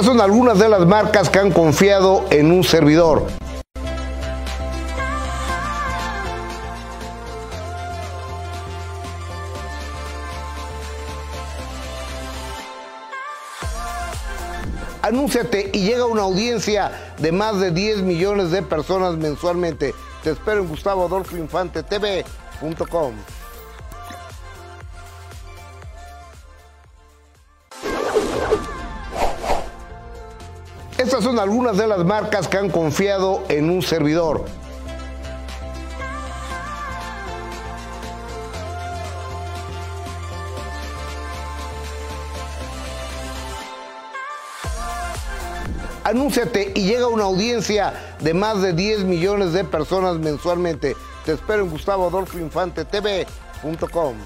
Estas son algunas de las marcas que han confiado en un servidor. Anúnciate y llega una audiencia de más de 10 millones de personas mensualmente. Te espero en Gustavo Estas son algunas de las marcas que han confiado en un servidor. Anúnciate y llega una audiencia de más de 10 millones de personas mensualmente. Te espero en Gustavo Adolfo Infante TV.com.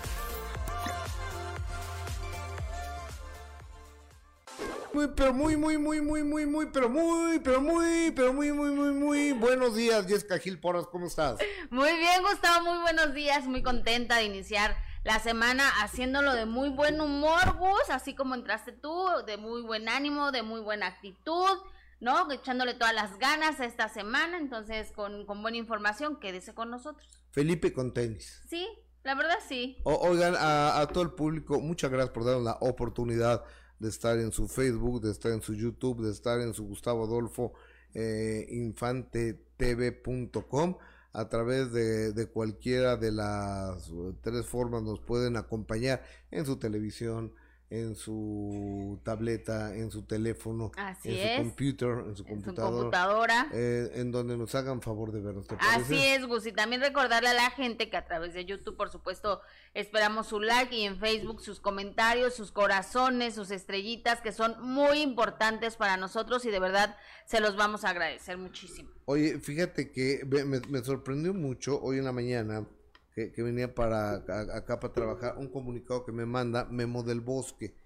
Muy, pero muy, muy, muy, muy, muy, muy, pero muy, pero muy, pero muy, muy, muy, muy buenos días, Jessica Gil Porras, ¿cómo estás? Muy bien, Gustavo, muy buenos días, muy contenta de iniciar la semana haciéndolo de muy buen humor, Gus, así como entraste tú, de muy buen ánimo, de muy buena actitud, ¿no? Echándole todas las ganas a esta semana, entonces con, con buena información, quédese con nosotros. Felipe con tenis. Sí, la verdad sí. oigan, a, a todo el público, muchas gracias por darnos la oportunidad de estar en su Facebook, de estar en su YouTube, de estar en su Gustavo Adolfo eh, infantetv.com. A través de, de, cualquiera de las tres formas nos pueden acompañar en su televisión, en su tableta, en su teléfono, en su computer, en su computadora, eh, en donde nos hagan favor de vernos. Así es, Gus, y también recordarle a la gente que a través de YouTube, por supuesto, esperamos su like y en Facebook sus comentarios, sus corazones, sus estrellitas, que son muy importantes para nosotros y de verdad se los vamos a agradecer muchísimo. Oye, fíjate que me, me sorprendió mucho hoy en la mañana que, venía para acá para trabajar, un comunicado que me manda Memo del Bosque.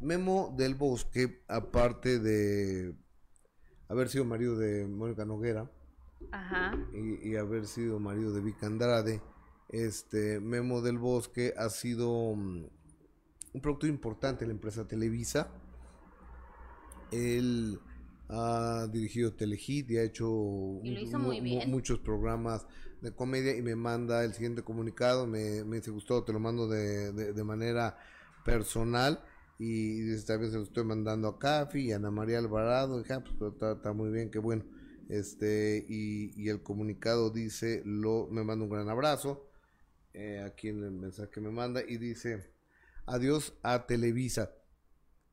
Memo del Bosque, aparte de haber sido marido de Mónica Noguera Y, haber sido marido de Vic Andrade, este Memo del Bosque ha sido mm, un producto importante en la empresa Televisa. Él ha dirigido Telehit y ha hecho muchos programas de comedia y me manda el siguiente comunicado, me, me dice Gustavo, te lo mando de, de, manera personal y dice, también se lo estoy mandando a Cafi y a Ana María Alvarado, y, ah, pues está, muy bien, qué bueno. Este, y, y, el comunicado dice, lo, me manda un gran abrazo, eh, aquí en el mensaje que me manda, y dice, adiós a Televisa.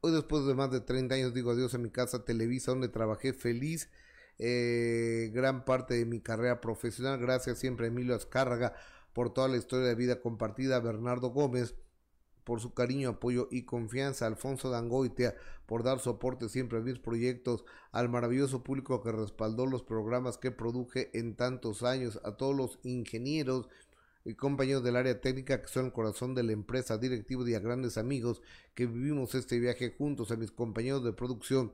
Hoy después de más de 30 años digo adiós a mi casa Televisa, donde trabajé feliz eh, gran parte de mi carrera profesional. Gracias siempre a Emilio Azcárraga por toda la historia de vida compartida, Bernardo Gómez por su cariño, apoyo y confianza, Alfonso Dangoitea por dar soporte siempre a mis proyectos, al maravilloso público que respaldó los programas que produje en tantos años, a todos los ingenieros y compañeros del área técnica que son el corazón de la empresa, directivos y a grandes amigos que vivimos este viaje juntos, a mis compañeros de producción,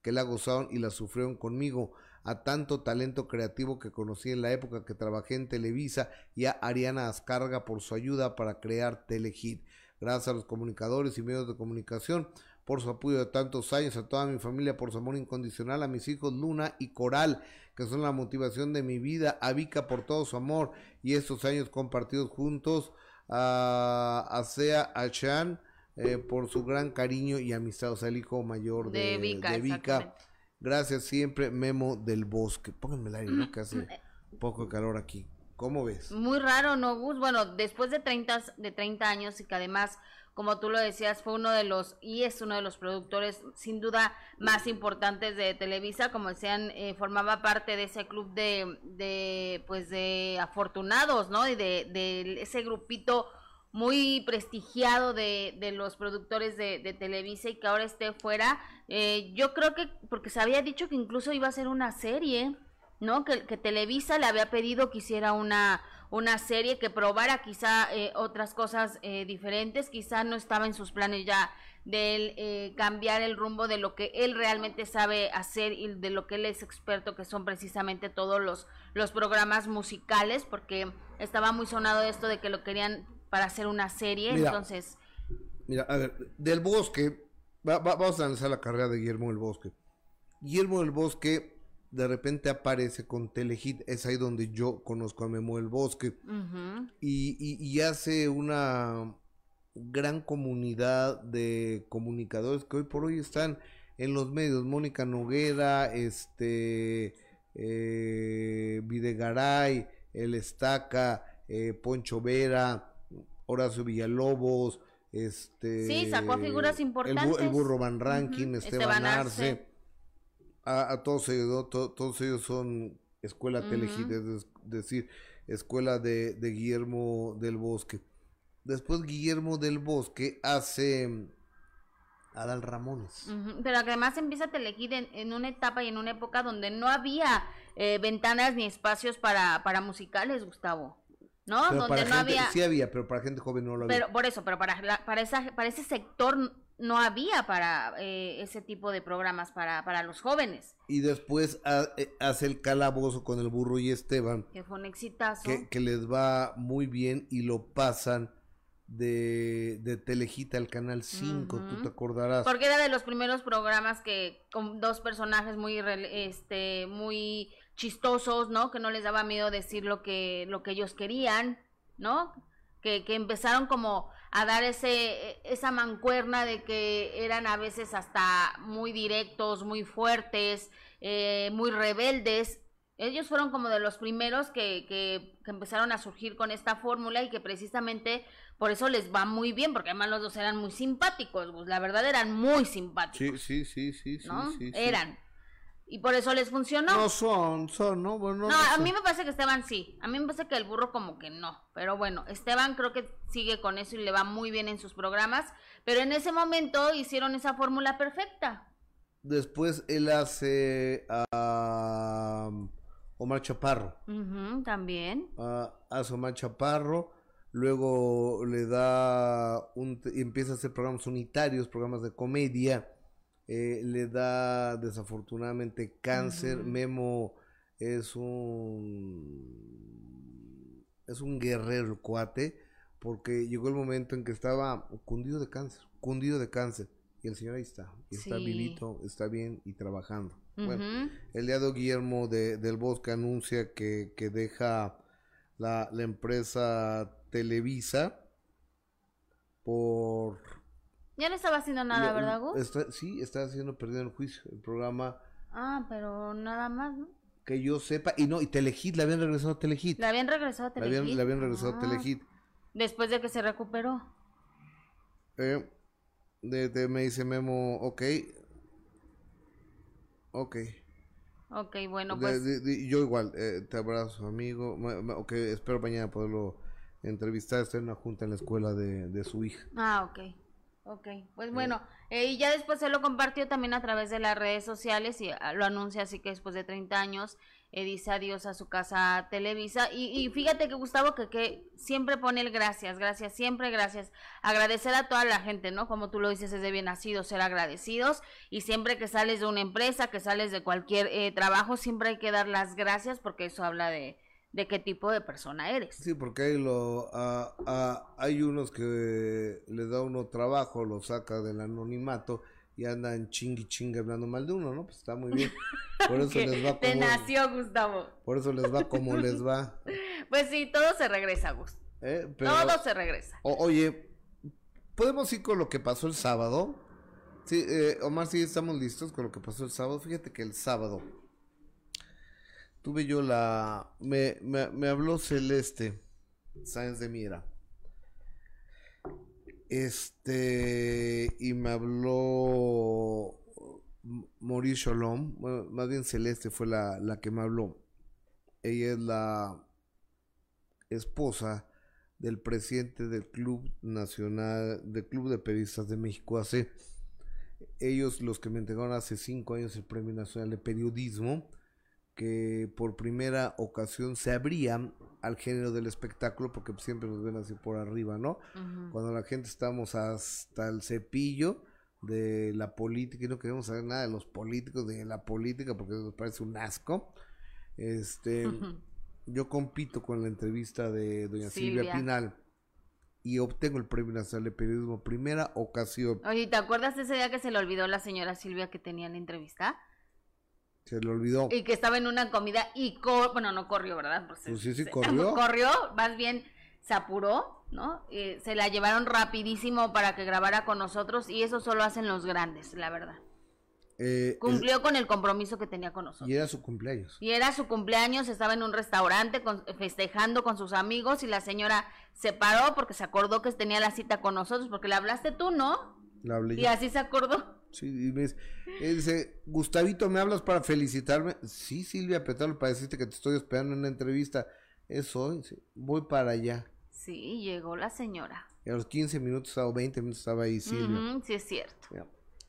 que la gozaron y la sufrieron conmigo, a tanto talento creativo que conocí en la época que trabajé en Televisa y a Ariana Ascarga por su ayuda para crear Telehit. Gracias a los comunicadores y medios de comunicación por su apoyo de tantos años, a toda mi familia por su amor incondicional, a mis hijos Luna y Coral, que son la motivación de mi vida, a Vika por todo su amor y estos años compartidos juntos, a, a Sea, a Chan, eh, por su gran cariño y amistad, o sea, el hijo mayor de, Vika. Gracias siempre, Memo del Bosque. Pónganme el aire, ¿no? Que hace poco calor aquí. ¿Cómo ves? Muy raro, ¿no, Gus? Bueno, después de 30, de 30 años y que además, como tú lo decías, fue uno de los, y es uno de los productores sin duda más importantes de Televisa, como decían, eh, formaba parte de ese club de, de, pues de afortunados, ¿no? Y de, de ese grupito muy prestigiado de, de los productores de, de, Televisa y que ahora esté fuera. Eh, yo creo que, porque se había dicho que incluso iba a ser una serie, ¿no? Que, que Televisa le había pedido que hiciera una, una serie que probara quizá eh, otras cosas eh, diferentes, quizá no estaba en sus planes ya de él cambiar el rumbo de lo que él realmente sabe hacer y de lo que él es experto, que son precisamente todos los, los programas musicales, porque estaba muy sonado esto de que lo querían para hacer una serie, entonces... Mira, a ver, del bosque, vamos a analizar la carrera de Guillermo del Bosque. Guillermo del Bosque de repente aparece con Telehit, es ahí donde yo conozco a Memo del Bosque, y, hace una gran comunidad de comunicadores que hoy por hoy están en los medios, Mónica Noguera, este, eh, Videgaray, El Estaca, eh, Poncho Vera, Horacio Villalobos, este... Sí, sacó figuras importantes. El, Burro Van Ranking, Esteban, Arce a, todos ellos, todos ellos son escuela uh es decir, escuela de, Guillermo del Bosque. Después Guillermo del Bosque hace mm, Adal Ramones. Pero además empieza a Telehit en, una etapa y en una época donde no había eh, ventanas ni espacios para, para musicales, Gustavo. ¿No? donde no había. Sí había, pero para gente joven no lo había. Pero por eso, pero para, para, esa, para ese sector no había para eh, ese tipo de programas para, para los jóvenes. Y después eh, hace el calabozo con el burro y Esteban. Que fue un exitazo. Que, les va muy bien y lo pasan de, de Telejita al Canal 5, tú te acordarás. Porque era de los primeros programas que con dos personajes muy, este, muy chistosos, ¿no? Que no les daba miedo decir lo que, lo que ellos querían, ¿no? Que, que empezaron como a dar ese, esa mancuerna de que eran a veces hasta muy directos, muy fuertes, eh, muy rebeldes. Ellos fueron como de los primeros que, que, empezaron a surgir con esta fórmula y que precisamente por eso les va muy bien, porque además los dos eran muy simpáticos, pues, la verdad eran muy simpáticos. Sí, sí, sí, sí, ¿no? sí, Eran. Y por eso les funcionó. No son, son, ¿no? Bueno, no, a mí me parece que Esteban sí. A mí me parece que el burro como que no. Pero bueno, Esteban creo que sigue con eso y le va muy bien en sus programas. Pero en ese momento hicieron esa fórmula perfecta. Después él hace a Omar Chaparro. también. hace Omar Chaparro. Luego le da un... empieza a hacer programas unitarios, programas de comedia eh, le da desafortunadamente cáncer. Memo es un es un guerrero cuate porque llegó el momento en que estaba cundido de cáncer, cundido de cáncer y el señor ahí está, está vivito, está bien y trabajando. Bueno, el día de Guillermo de, del Bosque anuncia que, que deja la, la empresa Televisa por ya no estaba haciendo nada, ¿verdad, Gus? sí, está haciendo perdido el juicio. El programa. Ah, pero nada más, ¿no? Que yo sepa. Y no, y Telehit, le habían regresado a Telehit. Le habían regresado a Telehit. Le habían, regresado a ah. Telehit. Después de que se recuperó. Eh, de, me dice Memo, ok. Ok. Ok, bueno, pues. yo igual, eh, te abrazo, amigo. Ok, espero mañana poderlo entrevistar. Está en una junta en la escuela de, de su hija. Ah, ok. Ok, pues bueno, eh, y ya después se lo compartió también a través de las redes sociales y ah, lo anuncia así que después de 30 años eh, dice adiós a su casa Televisa. Y, fíjate que Gustavo que, que siempre pone el gracias, gracias, siempre gracias, agradecer a toda la gente, ¿no? Como tú lo dices, es de bien nacido ser agradecidos. Y siempre que sales de una empresa, que sales de cualquier eh, trabajo, siempre hay que dar las gracias porque eso habla de, de qué tipo de persona eres. Sí, porque hay, lo, hay unos que le da uno trabajo, lo saca del anonimato y andan chingui chingue hablando mal de uno, ¿no? Pues está muy bien. Por eso les va como... Te nació, Gustavo. Por eso les va como les va. Pues sí, todo se regresa, Gustavo. ¿Eh? todo se regresa. oye, ¿podemos ir con lo que pasó el sábado? Sí, eh, Omar, sí, estamos listos con lo que pasó el sábado. Fíjate que el sábado tuve yo la... Me, me, habló Celeste Sáenz de Mira. Este... Y me habló Maurice Shalom. más bien Celeste fue la, la que me habló. Ella es la esposa del presidente del Club Nacional, del Club de Periodistas de México hace ellos los que me entregaron hace cinco años el Premio Nacional de Periodismo que por primera ocasión se abrían al género del espectáculo porque siempre nos ven así por arriba, ¿no? Cuando la gente estamos hasta el cepillo de la política y no queremos saber nada de los políticos, de la política porque nos parece un asco. Este, yo compito con la entrevista de doña Silvia, Pinal y obtengo el Premio Nacional de Periodismo, primera ocasión. Oye, ¿te acuerdas de ese día que se le olvidó la señora Silvia que tenía la entrevista? Se le olvidó. Y que estaba en una comida y, cor bueno, no corrió, ¿verdad? Pues, pues sí, sí, corrió. corrió, más bien se apuró, ¿no? se la llevaron rapidísimo para que grabara con nosotros y eso solo hacen los grandes, la verdad. Eh, Cumplió con el compromiso que tenía con nosotros. Y era su cumpleaños. Y era su cumpleaños, estaba en un restaurante festejando con sus amigos y la señora se paró porque se acordó que tenía la cita con nosotros, porque le hablaste tú, ¿no? La hablé y así se acordó. Sí, y me dice, Gustavito, ¿me hablas para felicitarme? Sí, Silvia Petalo, para decirte que te estoy esperando en una entrevista. Es hoy, voy para allá. Sí, llegó la señora. Y a los 15 minutos o 20 minutos estaba ahí Silvia. sí, es cierto.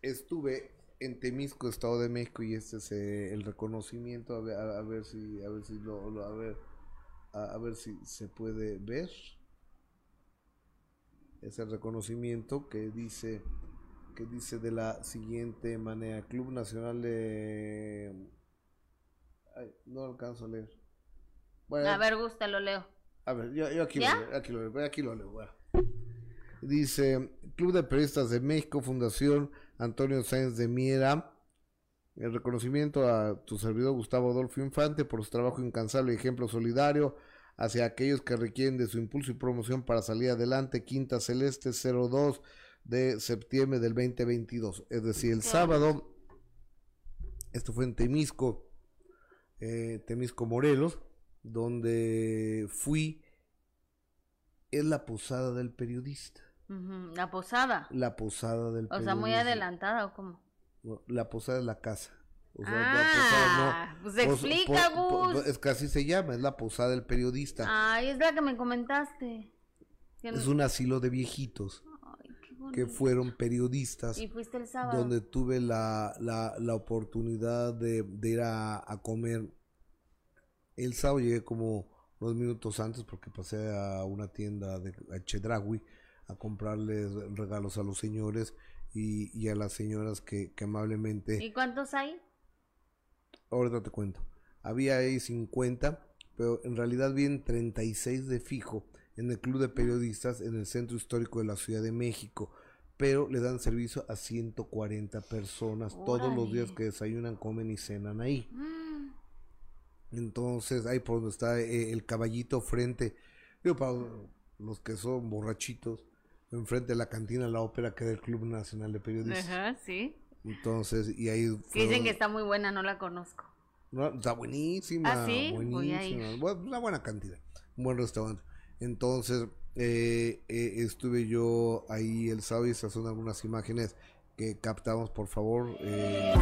estuve en Temisco, Estado de México, y este es eh, el reconocimiento. A ver, a, ver si, a ver si lo, a ver, a, ver si se puede ver. Es el reconocimiento que dice que dice de la siguiente manera Club Nacional de no alcanzo a leer. A ver gusta lo leo. a ver yo, aquí, lo leo, aquí, lo leo, aquí lo leo dice Club de Periodistas de México Fundación Antonio Sáenz de Miera. El reconocimiento a tu servidor Gustavo Adolfo Infante por su trabajo incansable y ejemplo solidario hacia aquellos que requieren de su impulso y promoción para salir adelante. Quinta Celeste 02 de septiembre del 2022. Es decir, el sábado, esto fue en Temisco, eh, Temisco Morelos, donde fui, es la posada del periodista. La posada. La posada del O sea, muy adelantada o cómo? La posada es la casa. O sea, ah, no, pues explica, Gus. es que así se llama, es la posada del periodista. Ay, es la que me comentaste. Es un asilo de viejitos que fueron periodistas. ¿Y fuiste el sábado? Donde tuve la, la, la oportunidad de, de ir a, a, comer. El sábado llegué como unos minutos antes porque pasé a una tienda de a Chedragui a comprarles regalos a los señores y, a las señoras que, amablemente... ¿Y cuántos hay? Ahorita te cuento. Había ahí 50, pero en realidad vienen 36 de fijo en el Club de Periodistas en el Centro Histórico de la Ciudad de México, pero le dan servicio a 140 personas todos los días que desayunan, comen y cenan ahí. Mm. Entonces, ahí por donde está eh, el caballito frente, digo, para los que son borrachitos, enfrente de la cantina La Ópera, que es el Club Nacional de Periodistas. Ajá, sí. Entonces, y ahí... dicen que está muy buena, no la conozco. No, está buenísima. ¿Ah, sí? Buenísima. una buena cantidad. Un buen restaurante. Entonces, eh, eh, estuve yo ahí el sábado y algunas imágenes que captamos, por favor. Eh,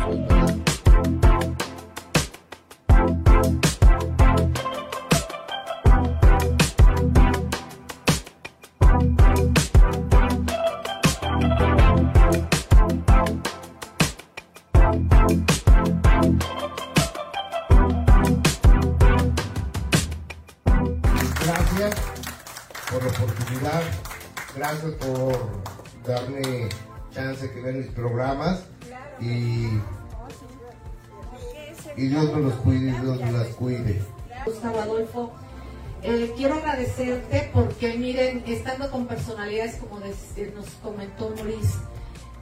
gracias por darme chance que vean mis programas. Y, y Dios me los cuide y Dios me las cuide. Gustavo Adolfo, eh, quiero agradecerte porque miren, estando con personalidades como nos comentó Maurice,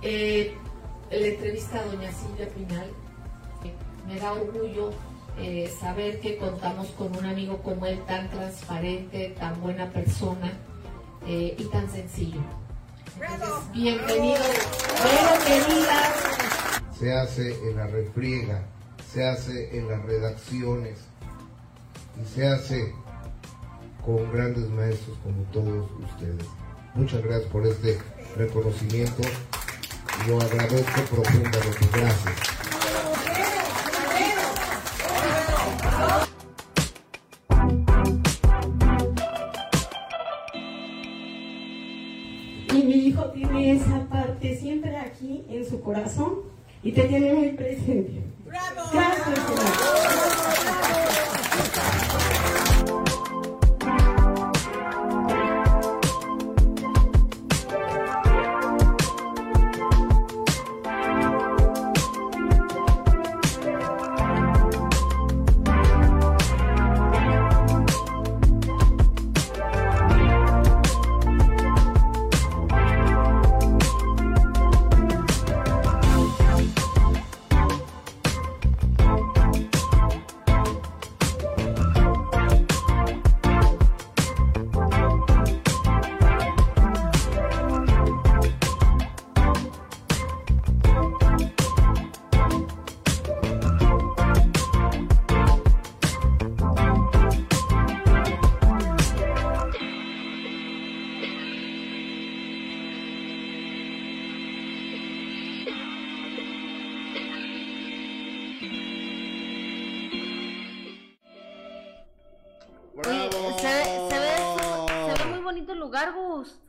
eh, la entrevista a doña Silvia Pinal, me da orgullo eh, saber que contamos con un amigo como él tan transparente, tan buena persona eh, y tan sencillo. bienvenido, bienvenidas. Se hace en la refriega, se hace en las redacciones y se hace con grandes maestros como todos ustedes. Muchas gracias por este reconocimiento. Lo agradezco profundamente. Gracias. Corazón y te tiene muy presente.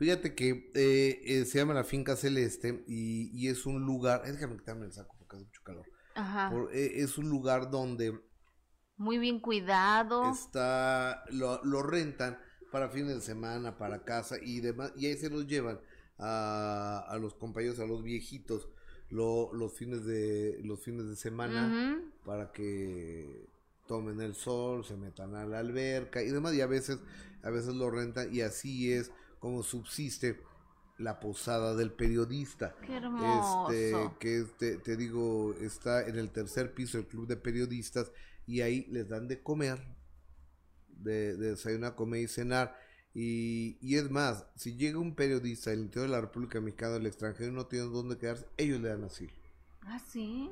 Fíjate que eh, eh, se llama la Finca Celeste y, es un lugar, déjame quitarme el saco porque hace mucho calor. Ajá. Eh, es un lugar donde... Muy bien cuidado. Está, lo, lo rentan para fines de semana, para casa y demás, y ahí se los llevan a, a los compañeros, a los viejitos, los fines de los fines de semana para que tomen el sol, se metan a la alberca y demás, y a veces, a veces lo rentan, y así es como subsiste la posada del periodista. Qué hermoso. Este, que este, te digo, está en el tercer piso del club de periodistas, y ahí les dan de comer, de, de desayunar, comer y cenar. Y, y, es más, si llega un periodista del interior de la República Mexicana del extranjero y no tiene dónde quedarse, ellos le dan asilo. Ah, sí.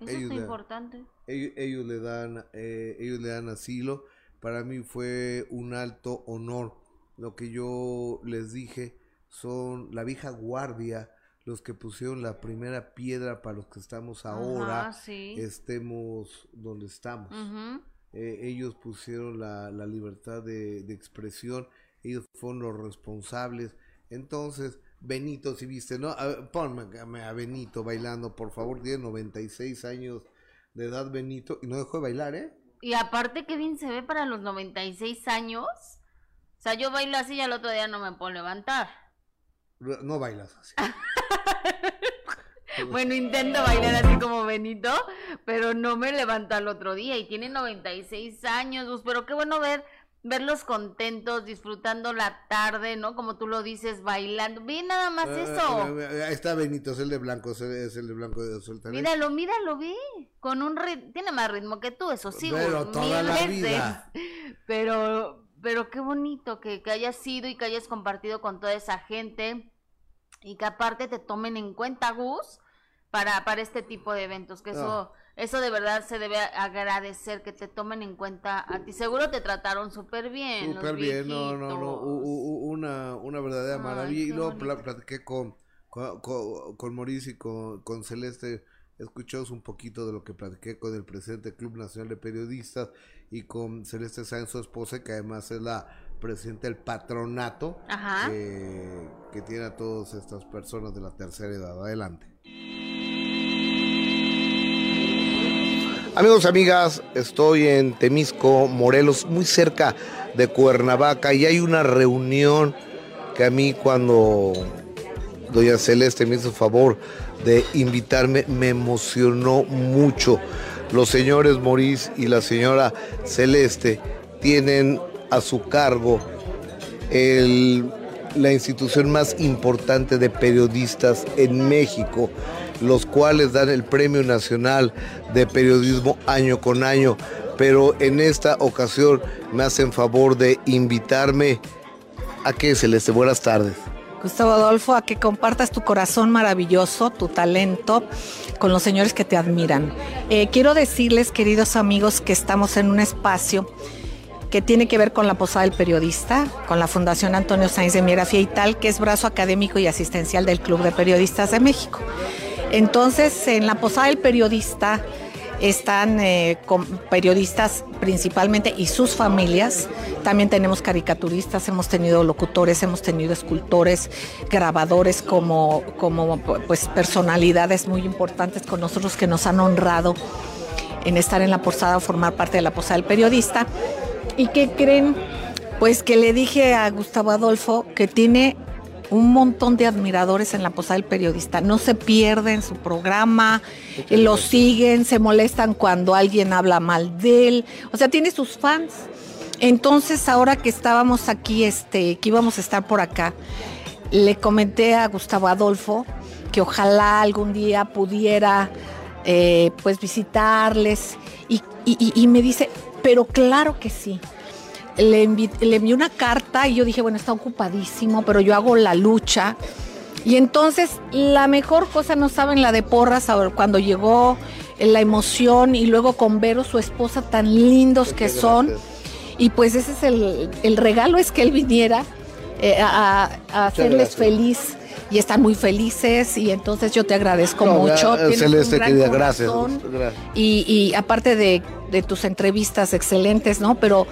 Eso es importante. Ellos, le dan, eh, ellos le dan asilo. Para mí fue un alto honor. Lo que yo les dije son la vieja guardia, los que pusieron la primera piedra para los que estamos ahora, estemos donde estamos. Eh, ellos pusieron la, la libertad de, de expresión ellos fueron los responsables. Entonces, Benito, si viste, ¿no? A, ponme a Benito bailando, por favor, tiene 96 años de edad Benito y no dejó de bailar, ¿eh? Y aparte, qué bien se ve para los 96 años. O sea, yo bailo así y al otro día no me puedo levantar. No bailas así. bueno, intento bailar así como Benito, pero no me levanta al otro día y tiene 96 años, pues, pero qué bueno ver verlos contentos, disfrutando la tarde, ¿no? Como tú lo dices, bailando. Ve nada más ah, eso. Ahí está Benito, es el de blanco, es el de blanco de suelta. Míralo, míralo, ve. Con un ritmo, tiene más ritmo que tú, eso sí. Pero toda la vida. Pero, pero qué bonito que, que hayas sido y que hayas compartido con toda esa gente y que aparte te tomen en cuenta, Gus, para, para este tipo de eventos, que eso... Eso de verdad se debe agradecer que te tomen en cuenta a ti. Seguro te trataron súper bien. Súper bien, no, no, no. Una, una verdadera maravilla. Y luego platiqué con, con, con, Mauricio y con, con Celeste. Escuchamos un poquito de lo que platiqué con el presidente del Club Nacional de Periodistas y con Celeste Sáenz, su esposa, que además es la presidenta del patronato que tiene a todas estas personas de la tercera edad. Adelante. Amigos, amigas, estoy en Temisco, Morelos, muy cerca de Cuernavaca y hay una reunión que a mí cuando doña Celeste me hizo favor de invitarme me emocionó mucho. Los señores Morís y la señora Celeste tienen a su cargo la institución más importante de periodistas en México los cuales dan el Premio Nacional de Periodismo año con año. Pero en esta ocasión me hacen favor de invitarme a que Celeste, buenas tardes. Gustavo Adolfo, a que compartas tu corazón maravilloso, tu talento con los señores que te admiran. Eh, quiero decirles, queridos amigos, que estamos en un espacio que tiene que ver con la Posada del Periodista, con la Fundación Antonio Sáenz de Miera tal, que es brazo académico y asistencial del Club de Periodistas de México. Entonces, en la Posada del Periodista están eh, periodistas principalmente y sus familias. También tenemos caricaturistas, hemos tenido locutores, hemos tenido escultores, grabadores como, como pues, personalidades muy importantes con nosotros que nos han honrado en estar en la posada o formar parte de la posada del periodista. ¿Y qué creen? Pues que le dije a Gustavo Adolfo que tiene un montón de admiradores en la Posada del Periodista. No se pierden su programa, lo siguen, se molestan cuando alguien habla mal de él. O sea, tiene sus fans. Entonces, ahora que estábamos aquí, este, que íbamos a estar por acá, le comenté a Gustavo Adolfo que ojalá algún día pudiera eh, pues visitarles y me dice, pero claro que sí le, envié una carta y yo dije, bueno, está ocupadísimo, pero yo hago la lucha. Y entonces la mejor cosa, no saben, la de porras, cuando llegó la emoción y luego con Vero, su esposa, tan lindos que son. Y pues ese es el, regalo, es que él viniera eh, a, hacerles feliz y están muy felices y entonces yo te agradezco mucho. Celeste, querida, gracias, Y, y aparte de, de, tus entrevistas excelentes, ¿no? Pero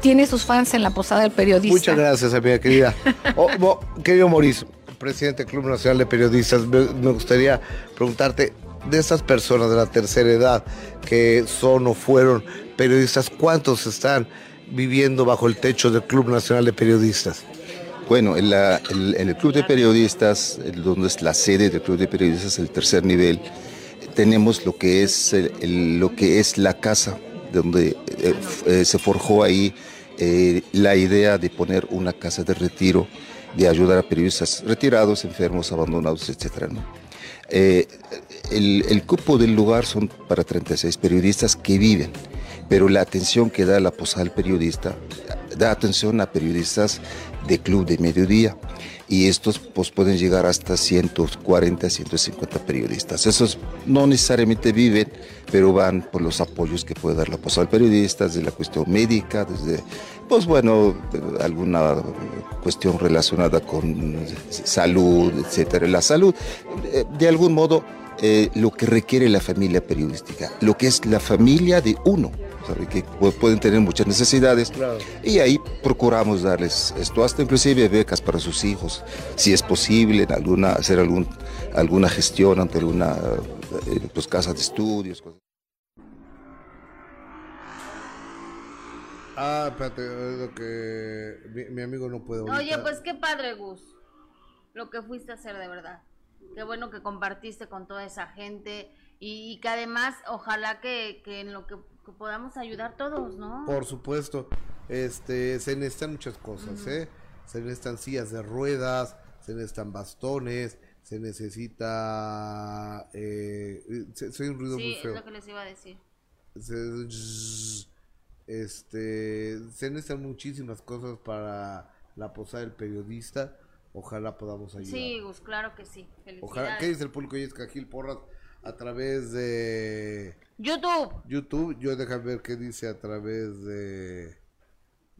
tiene sus fans en la posada del periodista. Muchas gracias, amiga querida. oh, querido Mauricio, presidente del Club Nacional de Periodistas, me, me gustaría preguntarte, de esas personas de la tercera edad que son o fueron periodistas, ¿cuántos están viviendo bajo el techo del Club Nacional de Periodistas? Bueno, en, el Club de Periodistas, donde es la sede del Club de Periodistas, el tercer nivel, tenemos lo que es, lo que es la casa, donde eh, eh, se forjó ahí eh, la idea de poner una casa de retiro, de ayudar a periodistas retirados, enfermos, abandonados, etc. el, el cupo del lugar son para 36 periodistas que viven pero la atención que da la posada del periodista da atención a periodistas de club de mediodía y estos pues, pueden llegar hasta 140, 150 periodistas. Esos no necesariamente viven, pero van por los apoyos que puede dar la posada del periodista, desde la cuestión médica, desde, pues bueno, alguna cuestión relacionada con salud, etcétera. La salud, eh, de algún modo, eh, lo que requiere la familia periodística, lo que es la familia de uno que pueden tener muchas necesidades y ahí procuramos darles esto, hasta inclusive becas para sus hijos, si es posible, alguna, hacer algún, alguna gestión ante alguna eh, pues, casa de estudios. Ah, espérate, lo que mi, amigo no puede Oye, pues qué padre, Gus, lo que fuiste a hacer de verdad. Qué bueno que compartiste con toda esa gente y, que además, ojalá que, que en lo que que podamos ayudar todos, ¿no? Por supuesto. Este, se necesitan muchas cosas, ¿eh? Se necesitan sillas de ruedas, se necesitan bastones, se necesita... Eh, soy un ruido muy feo. es lo que les iba a decir. este, se necesitan muchísimas cosas para la posada del periodista. Ojalá podamos ayudar. Sí, pues claro que sí. Ojalá, ¿Qué dice el público? Y es Gil Porras a través de YouTube. YouTube, yo déjame ver qué dice a través de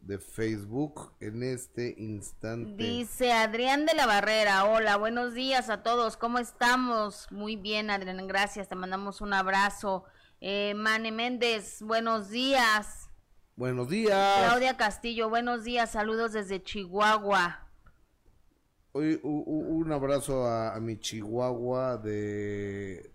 de Facebook en este instante. Dice Adrián de la Barrera, hola, buenos días a todos, ¿cómo estamos? Muy bien, Adrián, gracias, te mandamos un abrazo. Eh, Mane Méndez, buenos días. Buenos días. Claudia Castillo, buenos días, saludos desde Chihuahua. Hoy un abrazo a mi Chihuahua de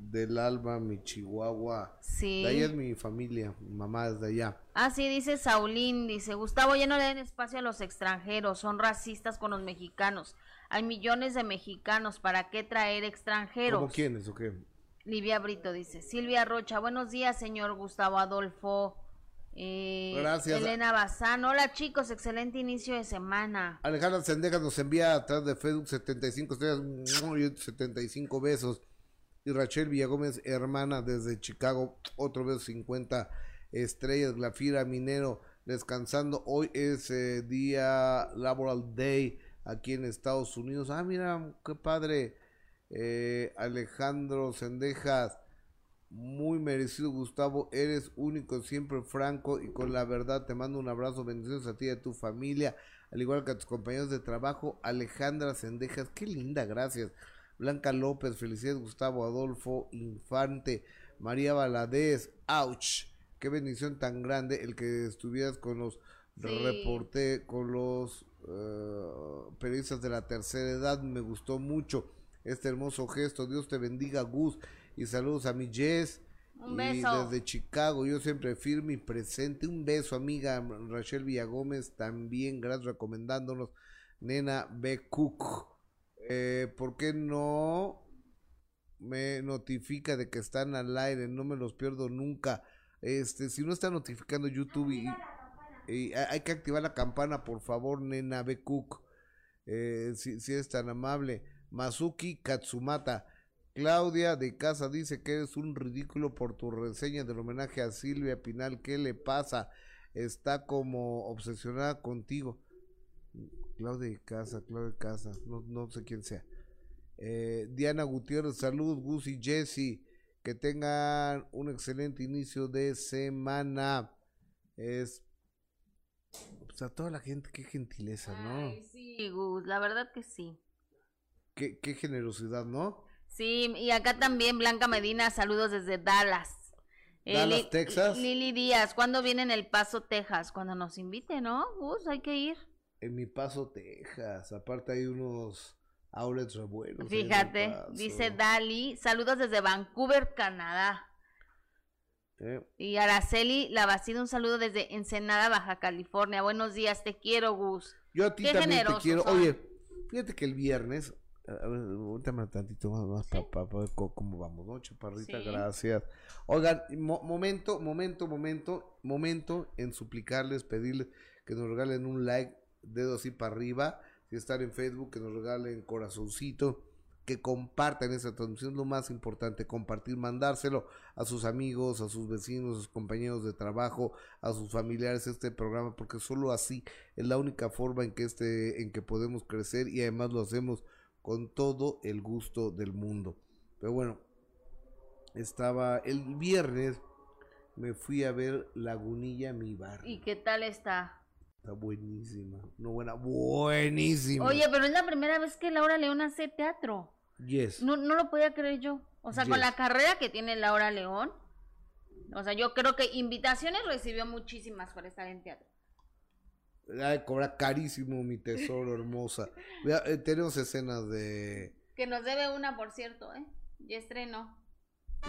del Alba, mi Chihuahua. Sí. De ahí es mi familia, mi mamá es de allá. Ah, sí, dice Saulín, dice, Gustavo, ya no le den espacio a los extranjeros, son racistas con los mexicanos. Hay millones de mexicanos, ¿para qué traer extranjeros? ¿Cómo quiénes o qué? Livia Brito dice, Silvia Rocha, buenos días, señor Gustavo Adolfo. Eh, Gracias. Elena Bazán, hola chicos, excelente inicio de semana. Alejandra Sendejas nos envía atrás de Facebook 75 estrellas, 75 besos y Rachel Villagómez, hermana desde Chicago, otro vez 50 estrellas, la Fira Minero descansando. Hoy es eh, día Laboral Day aquí en Estados Unidos. Ah, mira, qué padre. Eh, Alejandro Sendejas, muy merecido Gustavo, eres único, siempre franco y con la verdad. Te mando un abrazo, bendiciones a ti y a tu familia, al igual que a tus compañeros de trabajo. Alejandra Sendejas, qué linda, gracias. Blanca López, felicidades Gustavo Adolfo Infante, María Valadez, ouch, qué bendición tan grande el que estuvieras con los reporté, con los eh, periodistas de la tercera edad, me gustó mucho este hermoso gesto, Dios te bendiga Gus y saludos a mi Jess. Un beso. desde Chicago, yo siempre firme y presente. Un beso, amiga Rachel Villagómez, también, gracias recomendándonos. Nena B. Cook. Eh, ¿Por qué no me notifica de que están al aire? No me los pierdo nunca. Este, si no está notificando YouTube y, hay que activar la campana, por favor, nena B. Cook. Eh, si, es tan amable. Mazuki Katsumata. Claudia de Casa dice que eres un ridículo por tu reseña del homenaje a Silvia Pinal. ¿Qué le pasa? Está como obsesionada contigo. Claudia Casa, Claudia Casa, no, no sé quién sea. Eh, Diana Gutiérrez, salud, Gus y Jesse. Que tengan un excelente inicio de semana. Es. Pues a toda la gente, qué gentileza, ¿no? sí, Gus, la verdad que sí. qué, qué generosidad, ¿no? Sí, y acá también Blanca Medina, saludos desde Dallas. Eh, Dallas, Texas. Lili Díaz, ¿cuándo viene en El Paso, Texas? Cuando nos invite, ¿no? Gus, hay que ir. En mi Paso, Texas. Aparte hay unos outlets re buenos. Fíjate, dice Dali, saludos desde Vancouver, Canadá. Y Araceli Lavacida, un saludo desde Ensenada, Baja California. Buenos días, te quiero, Gus. Yo a ti también te quiero. Oye, fíjate que el viernes, a ver, un tantito más, para ver cómo vamos, ¿no? Chaparrita, gracias. Oigan, momento, momento, momento, momento en suplicarles, pedirles que nos regalen un like, dedo así para arriba. Si están en Facebook, que nos regalen corazoncito que compartan esa transmisión, lo más importante, compartir, mandárselo a sus amigos, a sus vecinos, a sus compañeros de trabajo, a sus familiares este programa, porque solo así es la única forma en que este, en que podemos crecer y además lo hacemos con todo el gusto del mundo. Pero bueno, estaba el viernes, me fui a ver Lagunilla, mi bar. ¿Y qué tal está? Está buenísima, no buena, buenísima. Oye, pero es la primera vez que Laura León hace teatro. Yes. No, no lo podía creer yo. O sea, con la carrera que tiene Laura León, o sea, yo creo que invitaciones recibió muchísimas para estar en teatro. Ay, cobra carísimo mi tesoro hermosa. Eh, tenemos escenas de... Que nos debe una, por cierto, ¿eh? Ya estreno.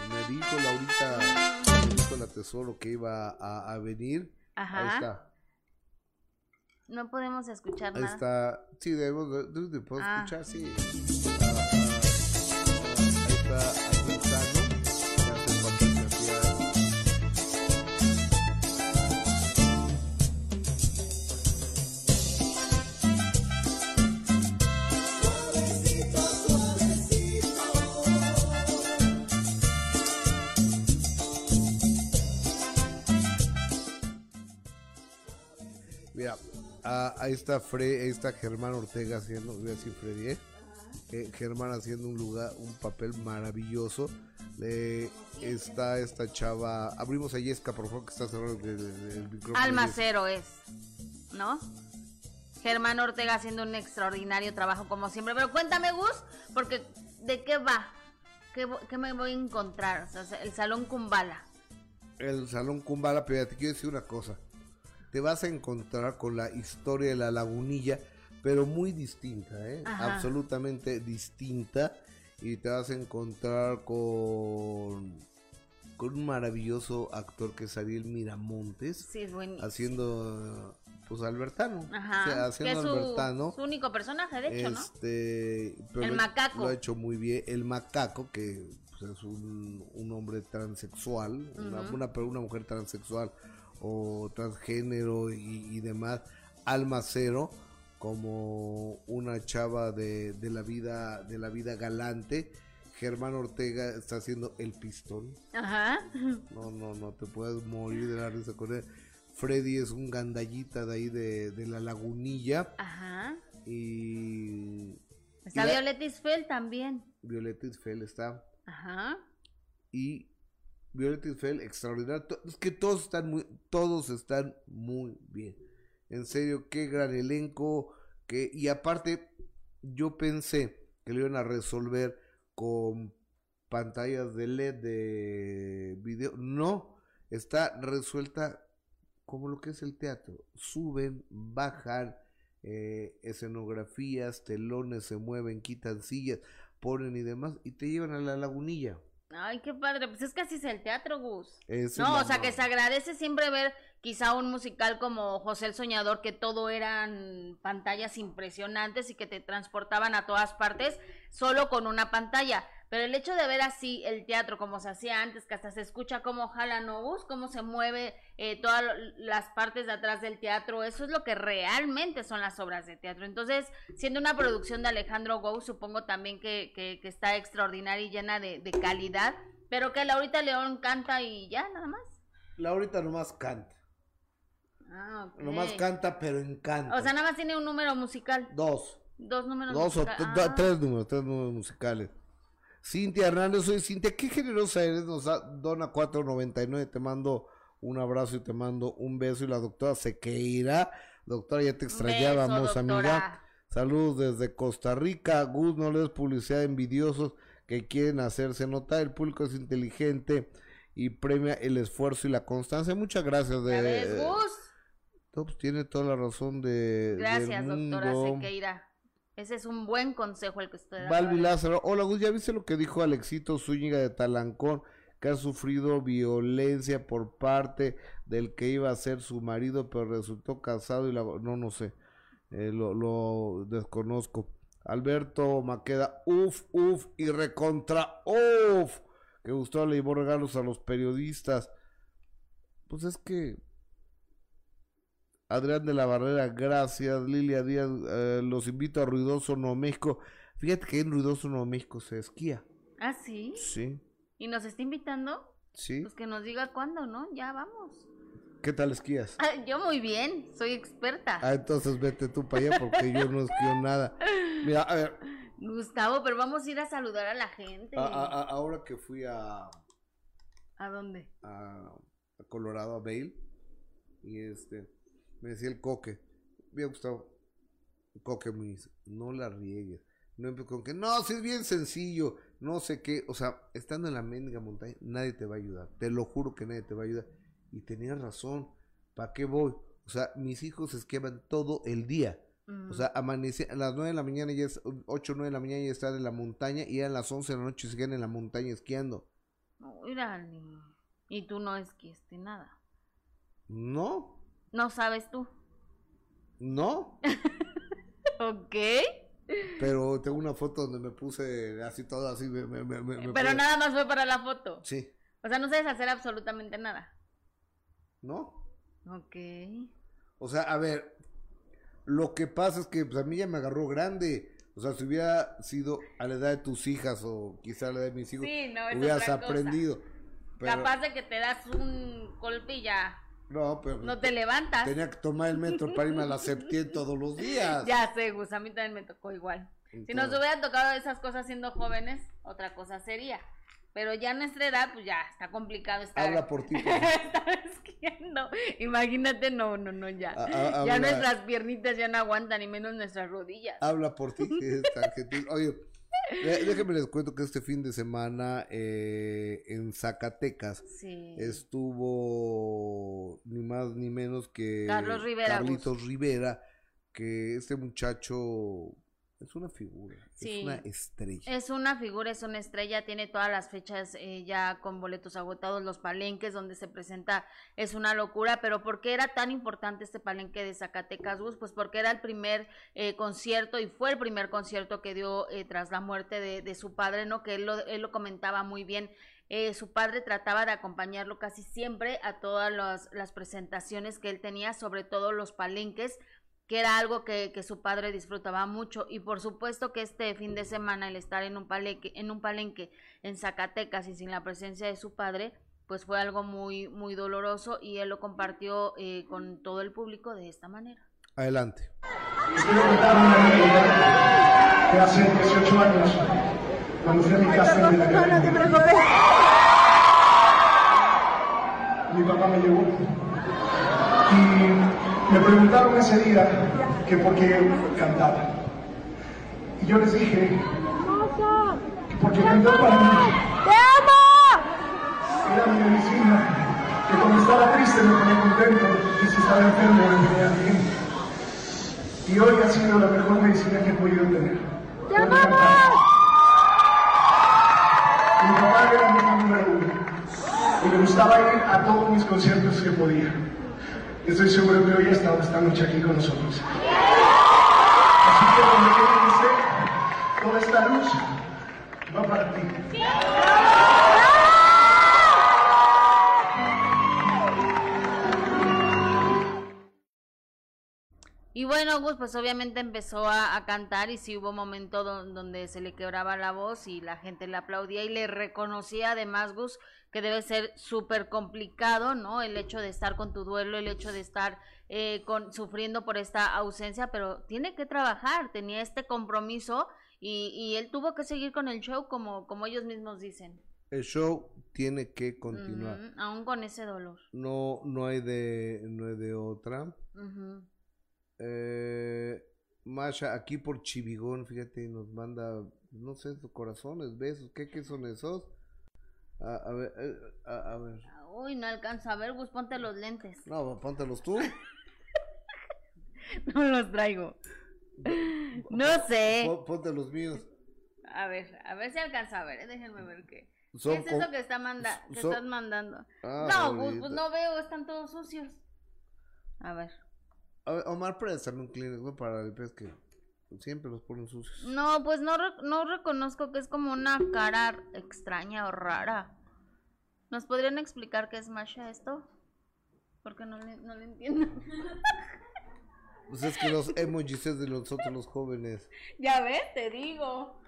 Me dijo Laurita, me dijo la tesoro que iba a, venir. Ajá. Ahí está. No podemos escuchar Ahí está. Sí, debemos, de, ah. escuchar, sí. Mira, ahí está Fre, está Germán Ortega haciendo, voy a decir Freddy, ¿eh? Germán haciendo un lugar, un papel maravilloso. Está esta chava. Abrimos a Yesca, por favor, que está cerrado el, micrófono. Almacero es, ¿no? Germán Ortega haciendo un extraordinario trabajo como siempre. Pero cuéntame, Gus, porque ¿de qué va? ¿Qué, qué me voy a encontrar? el Salón Kumbala. El Salón Kumbala, pero te quiero decir una cosa. Te vas a encontrar con la historia de la lagunilla pero muy distinta, ¿eh? absolutamente distinta. Y te vas a encontrar con, con un maravilloso actor que es Ariel Miramontes. Sí, haciendo pues Albertano. Ajá. haciendo Albertano. Su único personaje, de hecho, este, ¿no? el macaco. Lo ha hecho muy bien. El macaco, que pues, es un, un, hombre transexual, una, una, mujer transexual o transgénero y, y demás. Almacero como una chava de, de, la vida de la vida galante. Germán Ortega está haciendo el pistón. Ajá. No, no, no te puedes morir de la risa con él. Freddy es un gandallita de ahí de, de la lagunilla. Ajá. Y. Está Violeta Isfel también. Violeta Isfel está. Ajá. Y Violeta Isfel, extraordinario. Es que todos están muy, todos están muy bien. En serio, qué gran elenco. Que, y aparte, yo pensé que lo iban a resolver con pantallas de LED de video. No, está resuelta como lo que es el teatro. Suben, bajan, eh, escenografías, telones se mueven, quitan sillas, ponen y demás, y te llevan a la lagunilla. Ay, qué padre. Pues es que así es el teatro, Gus. no, o sea, que se agradece siempre ver quizá un musical como José el Soñador, que todo eran pantallas impresionantes y que te transportaban a todas partes solo con una pantalla. Pero el hecho de ver así el teatro como se hacía antes, que hasta se escucha cómo jalan obús, cómo se mueve eh, todas las partes de atrás del teatro, eso es lo que realmente son las obras de teatro. Entonces, siendo una producción de Alejandro Gou, supongo también que, que, está extraordinaria y llena de, de calidad, pero que Laurita León canta y ya, nada más. Laurita nomás canta. Ah, okay. Nomás canta, pero encanta. O sea, nada más tiene un número musical. Dos. Dos números Dos o ah. tres números, tres números musicales. Cintia Hernández, soy Cintia, qué generosa eres, nos dona 4.99, te mando un abrazo y te mando un beso y la doctora Sequeira, doctora ya te extrañábamos amiga, Saludos desde Costa Rica. Gus, no les publicidad envidiosos que quieren hacerse notar. El público es inteligente y premia el esfuerzo y la constancia. Muchas gracias. De, Gus? Pues, tiene toda la razón de. Gracias, doctora Sequeira. Ese es un buen consejo el que estoy dando. Balbi Lázaro. Hola, Gus, ¿ya viste lo que dijo Alexito Zúñiga de Talancón? Que ha sufrido violencia por parte del que iba a ser su marido, pero resultó casado y la... No, no sé. Eh, lo, lo desconozco. Alberto Maqueda, uf, uf y recontra, uf. Que gustó le llevó regalos a los periodistas. Pues es que Adrián de la Barrera, gracias. Lilia Díaz, eh, los invito a Ruidoso No México. Fíjate que en Ruidoso No México se esquía. ¿Ah, sí? Sí. ¿Y nos está invitando? Sí. Pues que nos diga cuándo, ¿no? Ya vamos. ¿Qué tal esquías? Ah, yo muy bien, soy experta. Ah, entonces vete tú para allá porque yo no esquío nada. Mira, a ver. Gustavo, pero vamos a ir a saludar a la gente. ahora que fui a... ¿A dónde? A, a Colorado, a Vail. Y este me decía el coque, me ha gustado, coque me dice, no la riegues. No con que, no, si es bien sencillo, no sé qué, o sea, estando en la mendiga montaña, nadie te va a ayudar, te lo juro que nadie te va a ayudar. Y tenías razón, ¿para qué voy? O sea, mis hijos esquiaban todo el día. O sea, amanece a las 9 de la mañana, ya es 8 o 9 de la mañana ya están en la montaña y a las 11 de la noche siguen en la montaña esquiando. Mira, y tú no esquiaste nada. No, no sabes tú. No. ok. Pero tengo una foto donde me puse así todo así. Pero nada más fue para la foto. Sí. O sea, no sabes hacer absolutamente nada. No. Ok. O sea, a ver, lo que pasa es que pues, a mí ya me agarró grande. O sea, si hubiera sido a la edad de tus hijas o quizá a la edad de mis hijos, hubieras aprendido. Capaz de que te das un golpe y ya no, pero. No te levantas. Tenía que tomar el metro para irme a la Septién todos los días. Ya sé, Gus, a mí también me tocó igual. si nos hubieran tocado esas cosas siendo jóvenes, otra cosa sería. Pero ya a nuestra edad, pues ya está complicado estar. Habla por ti. esquiando. Imagínate, no, no, no, ya. ya nuestras piernitas ya no aguantan, ni menos nuestras rodillas. Habla por ti, Oye, Déjenme les cuento que este fin de semana eh, en Zacatecas estuvo ni más ni menos que Carlos Rivera, Carlitos Rivera, que este muchacho es una figura, es una estrella. Es una figura, es una estrella, tiene todas las fechas eh, ya con boletos agotados, los palenques donde se presenta, es una locura, pero ¿por qué era tan importante este palenque de Zacatecas Bus? Pues porque era el primer eh, concierto y fue el primer concierto que dio eh, tras la muerte de, su padre, ¿no? Que él lo, él lo comentaba muy bien. su padre trataba de acompañarlo casi siempre a todas las presentaciones que él tenía, sobre todo los palenques, que era algo que, su padre disfrutaba mucho y por supuesto que este fin de semana el estar en un palenque, en un palenque en Zacatecas y sin la presencia de su padre, pues fue algo muy, muy doloroso y él lo compartió eh, con todo el público de esta manera. Adelante. Que hace 18 años, cuando fui a mi casa en la mi preguntaron ese día que por qué cantaba. Y yo les dije que porque cantó para mí. ¡Te amo! Era mi medicina, que cuando estaba triste me ponía contento y si estaba enfermo me ponía bien. Y hoy ha sido la mejor medicina que he podido tener. ¡Te! Mi papá era mi número uno y me gustaba ir a todos mis conciertos que podía. Estoy seguro que hoy ha estado esta noche aquí con nosotros. Así que donde quieren toda esta luz va para ti. Y bueno, Gus, pues obviamente empezó a, cantar y sí hubo un momento donde se le quebraba la voz y la gente le aplaudía y le reconocía además, Gus, que debe ser súper complicado, ¿no? El hecho de estar con tu duelo, el hecho de estar eh, con, sufriendo por esta ausencia, pero tiene que trabajar, tenía este compromiso y, y él tuvo que seguir con el show como, como ellos mismos dicen. El show tiene que continuar. aún con ese dolor. No, no hay de, no hay de otra. Eh, Masha, aquí por Chivigón, fíjate, nos manda, no sé, corazones, besos, ¿qué, qué son esos? A, ver, eh, a, ver. Uy, no alcanza a ver, Gus, ponte los lentes. No, póntelos tú. no los traigo. No sé. Ponte los míos. A ver, a ver si alcanza a ver, eh, déjenme ver qué. ¿Qué es eso que, está manda que estás mandando? Ah, no, pues, pues, no veo, están todos sucios. A ver. A ver Omar, préstame un Kleenex para el pez que siempre los ponen sucios. No, pues no, no reconozco que es como una cara extraña o rara. ¿Nos podrían explicar qué es Masha esto? Porque no le, no le entiendo. Pues es que los emojis es de nosotros los jóvenes. Ya ves, te digo.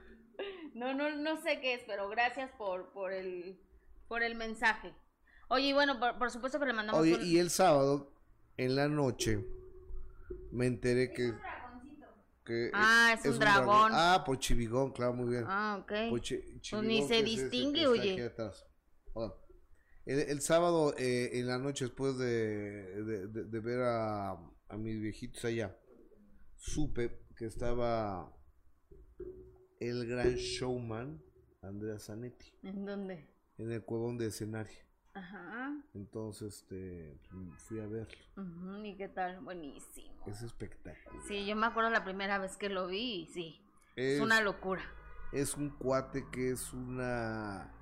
No, no, no sé qué es, pero gracias por, por el, por el mensaje. Oye, y bueno, por, supuesto que le mandamos Oye, y el sábado, en la noche, me enteré que... que ah, es, un, dragón. Ah, por Chivigón, claro, muy bien. Ah, ok. pues ni se distingue, oye. El, sábado, eh, en la noche, después de, de, ver a, a mis viejitos allá, supe que estaba el gran showman Andrea Zanetti. ¿En dónde? En el cuevón de escenario. Ajá. Entonces, este, fui a verlo. ¿Y qué tal? Buenísimo. Es espectacular. Sí, yo me acuerdo la primera vez que lo vi y sí, es, una locura. Es un cuate que es una,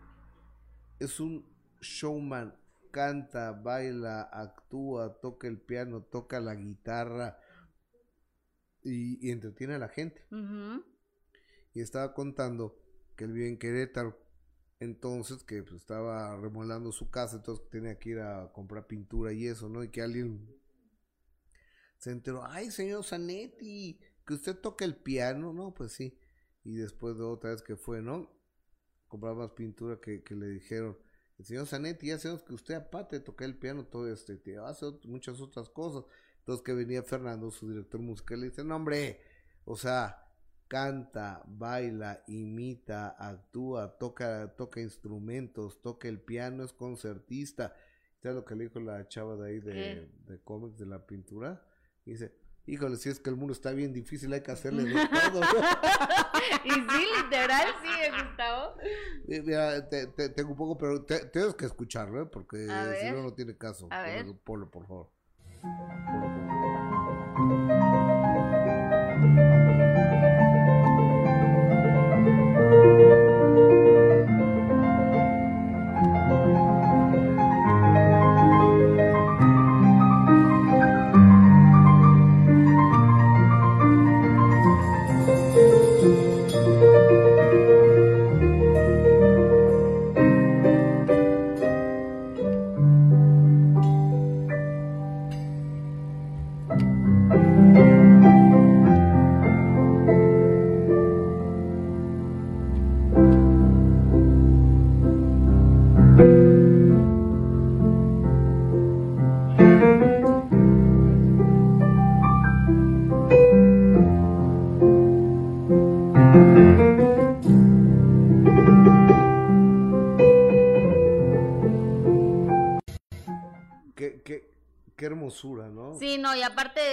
es un showman, canta, baila, actúa, toca el piano, toca la guitarra y, entretiene a la gente. Y estaba contando que él vive en Querétaro entonces que pues, estaba remolando su casa, entonces tenía que ir a comprar pintura y eso, ¿no? Y que alguien se enteró, ay, señor Zanetti, que usted toca el piano, ¿no? Pues sí. Y después de otra vez que fue, ¿no? Comprar más pintura que, que le dijeron, el señor Zanetti, ya sabemos que usted aparte de tocar el piano, todo este, hace muchas otras cosas. Entonces que venía Fernando, su director musical, le dice, no hombre, o sea, canta, baila, imita, actúa, toca, toca instrumentos, toca el piano, es concertista. ¿Sabes lo que le dijo la chava de ahí de, de cómics, de la pintura? dice, híjole, si es que el mundo está bien difícil, hay que hacerle de todo. y sí, literal, sí, Gustavo. Mira, te, tengo un poco, pero te, tienes que escucharlo, ¿eh? porque si no, no tiene caso. A ver. Polo, por favor.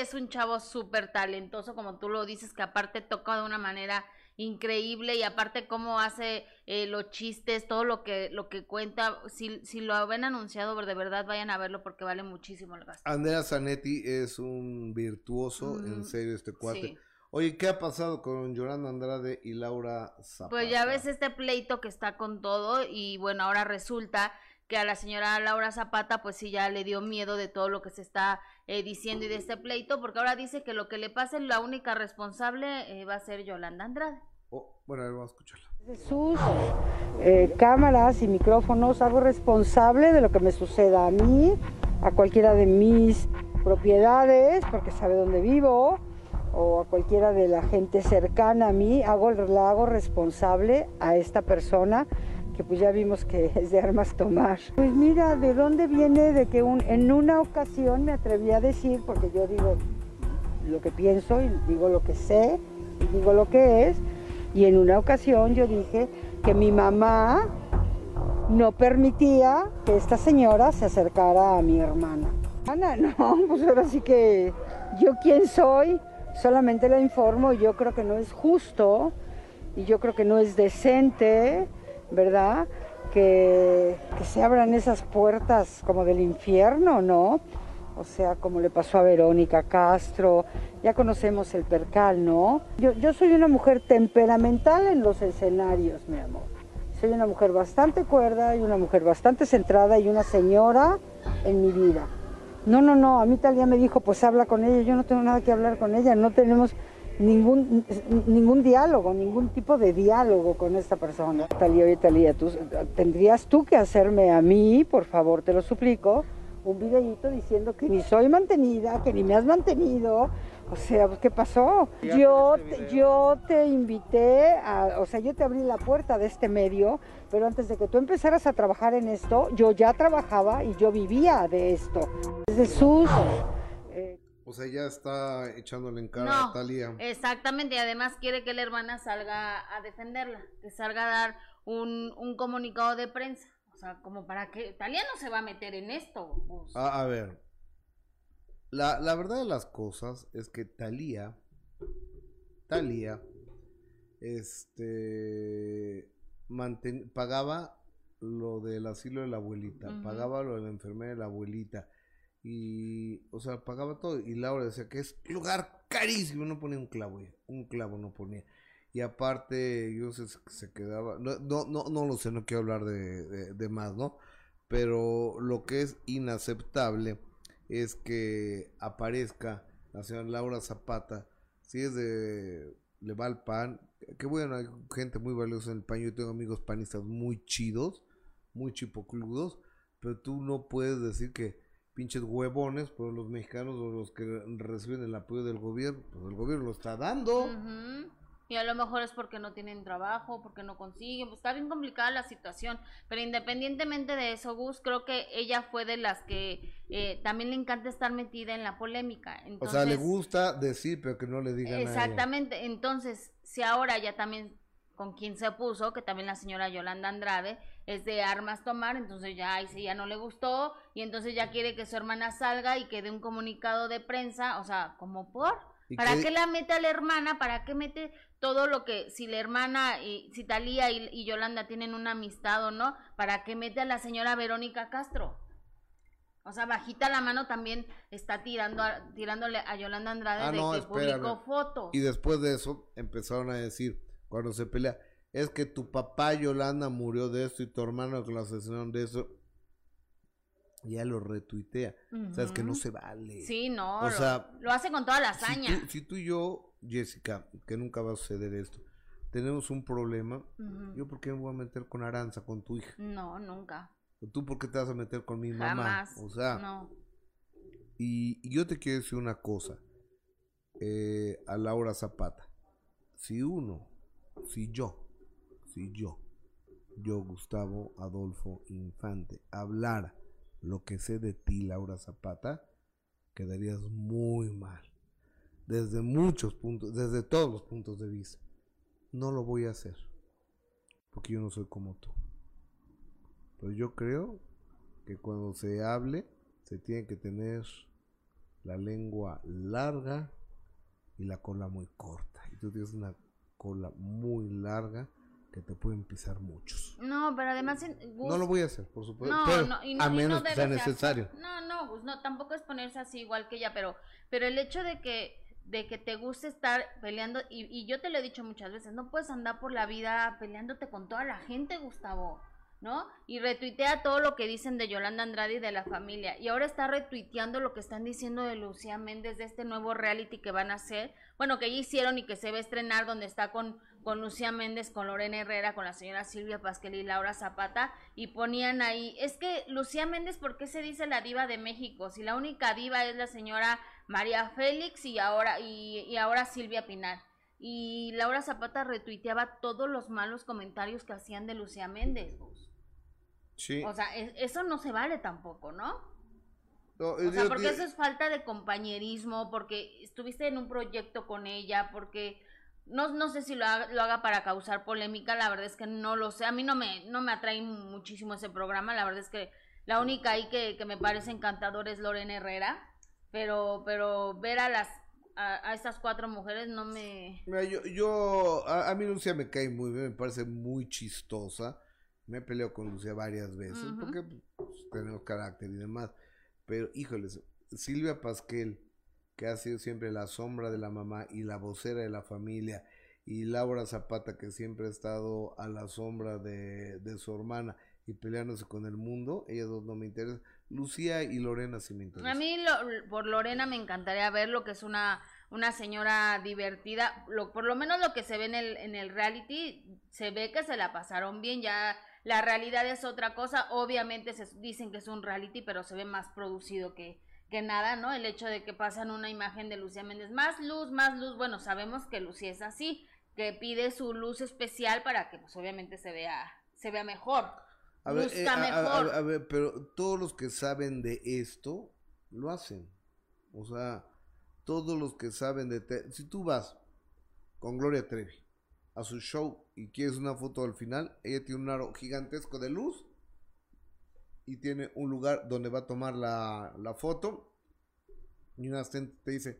Es un chavo súper talentoso, como tú lo dices, que aparte toca de una manera increíble y aparte cómo hace eh, los chistes, todo lo que lo que cuenta, si, si lo ven anunciado, de verdad vayan a verlo porque vale muchísimo el gasto. Andrea Zanetti es un virtuoso, en serio, este cuate. Oye, ¿qué ha pasado con Yolanda Andrade y Laura Zapata? Pues ya ves este pleito que está con todo y bueno, ahora resulta que a la señora Laura Zapata pues sí ya le dio miedo de todo lo que se está eh, diciendo y de este pleito, porque ahora dice que lo que le pase la única responsable eh, va a ser Yolanda Andrade. Oh, bueno, a ver, vamos a escucharla. De sus eh, cámaras y micrófonos hago responsable de lo que me suceda a mí, a cualquiera de mis propiedades, porque sabe dónde vivo, o a cualquiera de la gente cercana a mí, hago, la hago responsable a esta persona que pues ya vimos que es de armas tomar. Pues mira, ¿de dónde viene? De que en una ocasión me atreví a decir, porque yo digo lo que pienso y digo lo que sé y digo lo que es, y en una ocasión yo dije que mi mamá no permitía que esta señora se acercara a mi hermana. Ana, no, pues ahora sí que yo quién soy Solamente la informo y yo creo que no es justo y yo creo que no es decente, ¿verdad? Que, que se abran esas puertas como del infierno, ¿no? O sea, como le pasó a Verónica Castro, ya conocemos el percal, ¿no? Yo, yo soy una mujer temperamental en los escenarios, mi amor. Soy una mujer bastante cuerda y una mujer bastante centrada y una señora en mi vida. No, no, no, a mí Talía me dijo, pues habla con ella, yo no tengo nada que hablar con ella, no tenemos ningún, ningún diálogo, ningún tipo de diálogo con esta persona. Talía, oye Talía, tú, tendrías tú que hacerme a mí, por favor, te lo suplico, un videíto diciendo que ni soy mantenida, que ni me has mantenido. O sea, pues, ¿qué pasó? Yo te, yo te invité, a, o sea, yo te abrí la puerta de este medio, pero antes de que tú empezaras a trabajar en esto, yo ya trabajaba y yo vivía de esto. Desde sus... O sea, ya está echándole en cara a Talía. Exactamente, y además quiere que la hermana salga a defenderla, que salga a dar un, un comunicado de prensa. O sea, como para que Talía no se va a meter en esto. Pues. A, ver, la, la, verdad de las cosas es que Talía, Talía, este, pagaba lo del asilo de la abuelita, pagaba lo de la enfermera de la abuelita. Y, o sea, pagaba todo. Y Laura decía que es lugar carísimo. No ponía un clavo, un clavo no ponía. Y aparte, yo que se quedaba, no, no, no, no lo sé, no quiero hablar de, de, más, ¿no? Pero lo que es inaceptable es que aparezca la señora Laura Zapata, si es de, le va el pan, que bueno, hay gente muy valiosa en el pan, yo tengo amigos panistas muy chidos, muy chipocludos, pero tú no puedes decir que pinches huevones, pero los mexicanos o los que reciben el apoyo del gobierno, pues el gobierno lo está dando. Y a lo mejor es porque no tienen trabajo, porque no consiguen, pues está bien complicada la situación. Pero independientemente de eso, Gus, creo que ella fue de las que eh, también le encanta estar metida en la polémica. o sea, le gusta decir, pero que no le digan Exactamente. Entonces, si ahora ya también con quien se puso, que también la señora Yolanda Andrade, es de armas tomar, entonces ya ahí sí ya no le gustó, y entonces ya quiere que su hermana salga y que dé un comunicado de prensa, o sea, como por... ¿Para qué la mete a la hermana? ¿Para qué mete todo lo que, si la hermana, y, si Talía y, Yolanda tienen una amistad o no, ¿para qué mete a la señora Verónica Castro? O sea, bajita la mano también está tirando tirándole a Yolanda Andrade ah, de que publicó fotos. Y después de eso empezaron a decir, cuando se pelea, es que tu papá Yolanda murió de esto y tu hermano que lo asesinaron de eso. Ya lo retuitea. O sea, es que no se vale. Sí, no. O sea, lo hace con toda la hazaña. si tú y yo Jessica, que nunca va a suceder esto. Tenemos un problema. Yo, ¿por qué me voy a meter con Aranza, con tu hija? No, nunca. ¿Tú por qué te vas a meter con mi mamá? O sea, no. Y, yo te quiero decir una cosa. Eh, a Laura Zapata. Si uno, si yo, si yo, yo, Gustavo Adolfo Infante, hablara lo que sé de ti, Laura Zapata, quedarías muy mal desde muchos puntos, desde todos los puntos de vista. No lo voy a hacer, porque yo no soy como tú. Pero yo creo que cuando se hable, se tiene que tener la lengua larga y la cola muy corta. Y tú tienes una cola muy larga que te pueden pisar muchos. No, pero además... no lo voy a hacer, por supuesto. No, a menos que sea necesario. No, no, no, tampoco es ponerse así igual que ella, pero, pero el hecho de que de que te guste estar peleando, y, y, yo te lo he dicho muchas veces, no puedes andar por la vida peleándote con toda la gente, Gustavo, ¿no? Y retuitea todo lo que dicen de Yolanda Andrade y de la familia, y ahora está retuiteando lo que están diciendo de Lucía Méndez, de este nuevo reality que van a hacer, bueno, que ya hicieron y que se va a estrenar, donde está con, con Lucía Méndez, con Lorena Herrera, con la señora Silvia Pasquel y Laura Zapata, y ponían ahí, es que Lucía Méndez, ¿por qué se dice la diva de México? Si la única diva es la señora María Félix y ahora, y, ahora Silvia Pinar. Y Laura Zapata retuiteaba todos los malos comentarios que hacían de Lucía Méndez. Sí. O sea, eso no se vale tampoco, ¿no? o sea, porque eso es falta de compañerismo, porque estuviste en un proyecto con ella, porque no, no sé si lo haga, lo haga para causar polémica, la verdad es que no lo sé. A mí no me, no me atrae muchísimo ese programa, la verdad es que la única ahí que, que me parece encantador es Lorena Herrera pero pero ver a las a, estas cuatro mujeres no me... yo, yo a, mí Lucía me cae muy bien, me parece muy chistosa. Me he peleado con Lucía varias veces porque pues, tenemos carácter y demás. Pero, híjoles, Silvia Pasquel, que ha sido siempre la sombra de la mamá y la vocera de la familia, y Laura Zapata, que siempre ha estado a la sombra de, de su hermana y peleándose con el mundo, ellas dos no me interesan. Lucía y Lorena sí me interesan. A mí por Lorena me encantaría ver lo que es una, una señora divertida, lo, por lo menos lo que se ve en el, en el reality, se ve que se la pasaron bien, ya la realidad es otra cosa, obviamente se dicen que es un reality, pero se ve más producido que, que nada, ¿no? El hecho de que pasan una imagen de Lucía Méndez, más luz, más luz, bueno, sabemos que Lucía es así, que pide su luz especial para que pues obviamente se vea, se vea mejor. A ver, eh, a, ver, pero todos los que saben de esto lo hacen. O sea, todos los que saben de... si tú vas con Gloria Trevi a su show y quieres una foto al final, ella tiene un aro gigantesco de luz y tiene un lugar donde va a tomar la, la foto y un asistente te dice,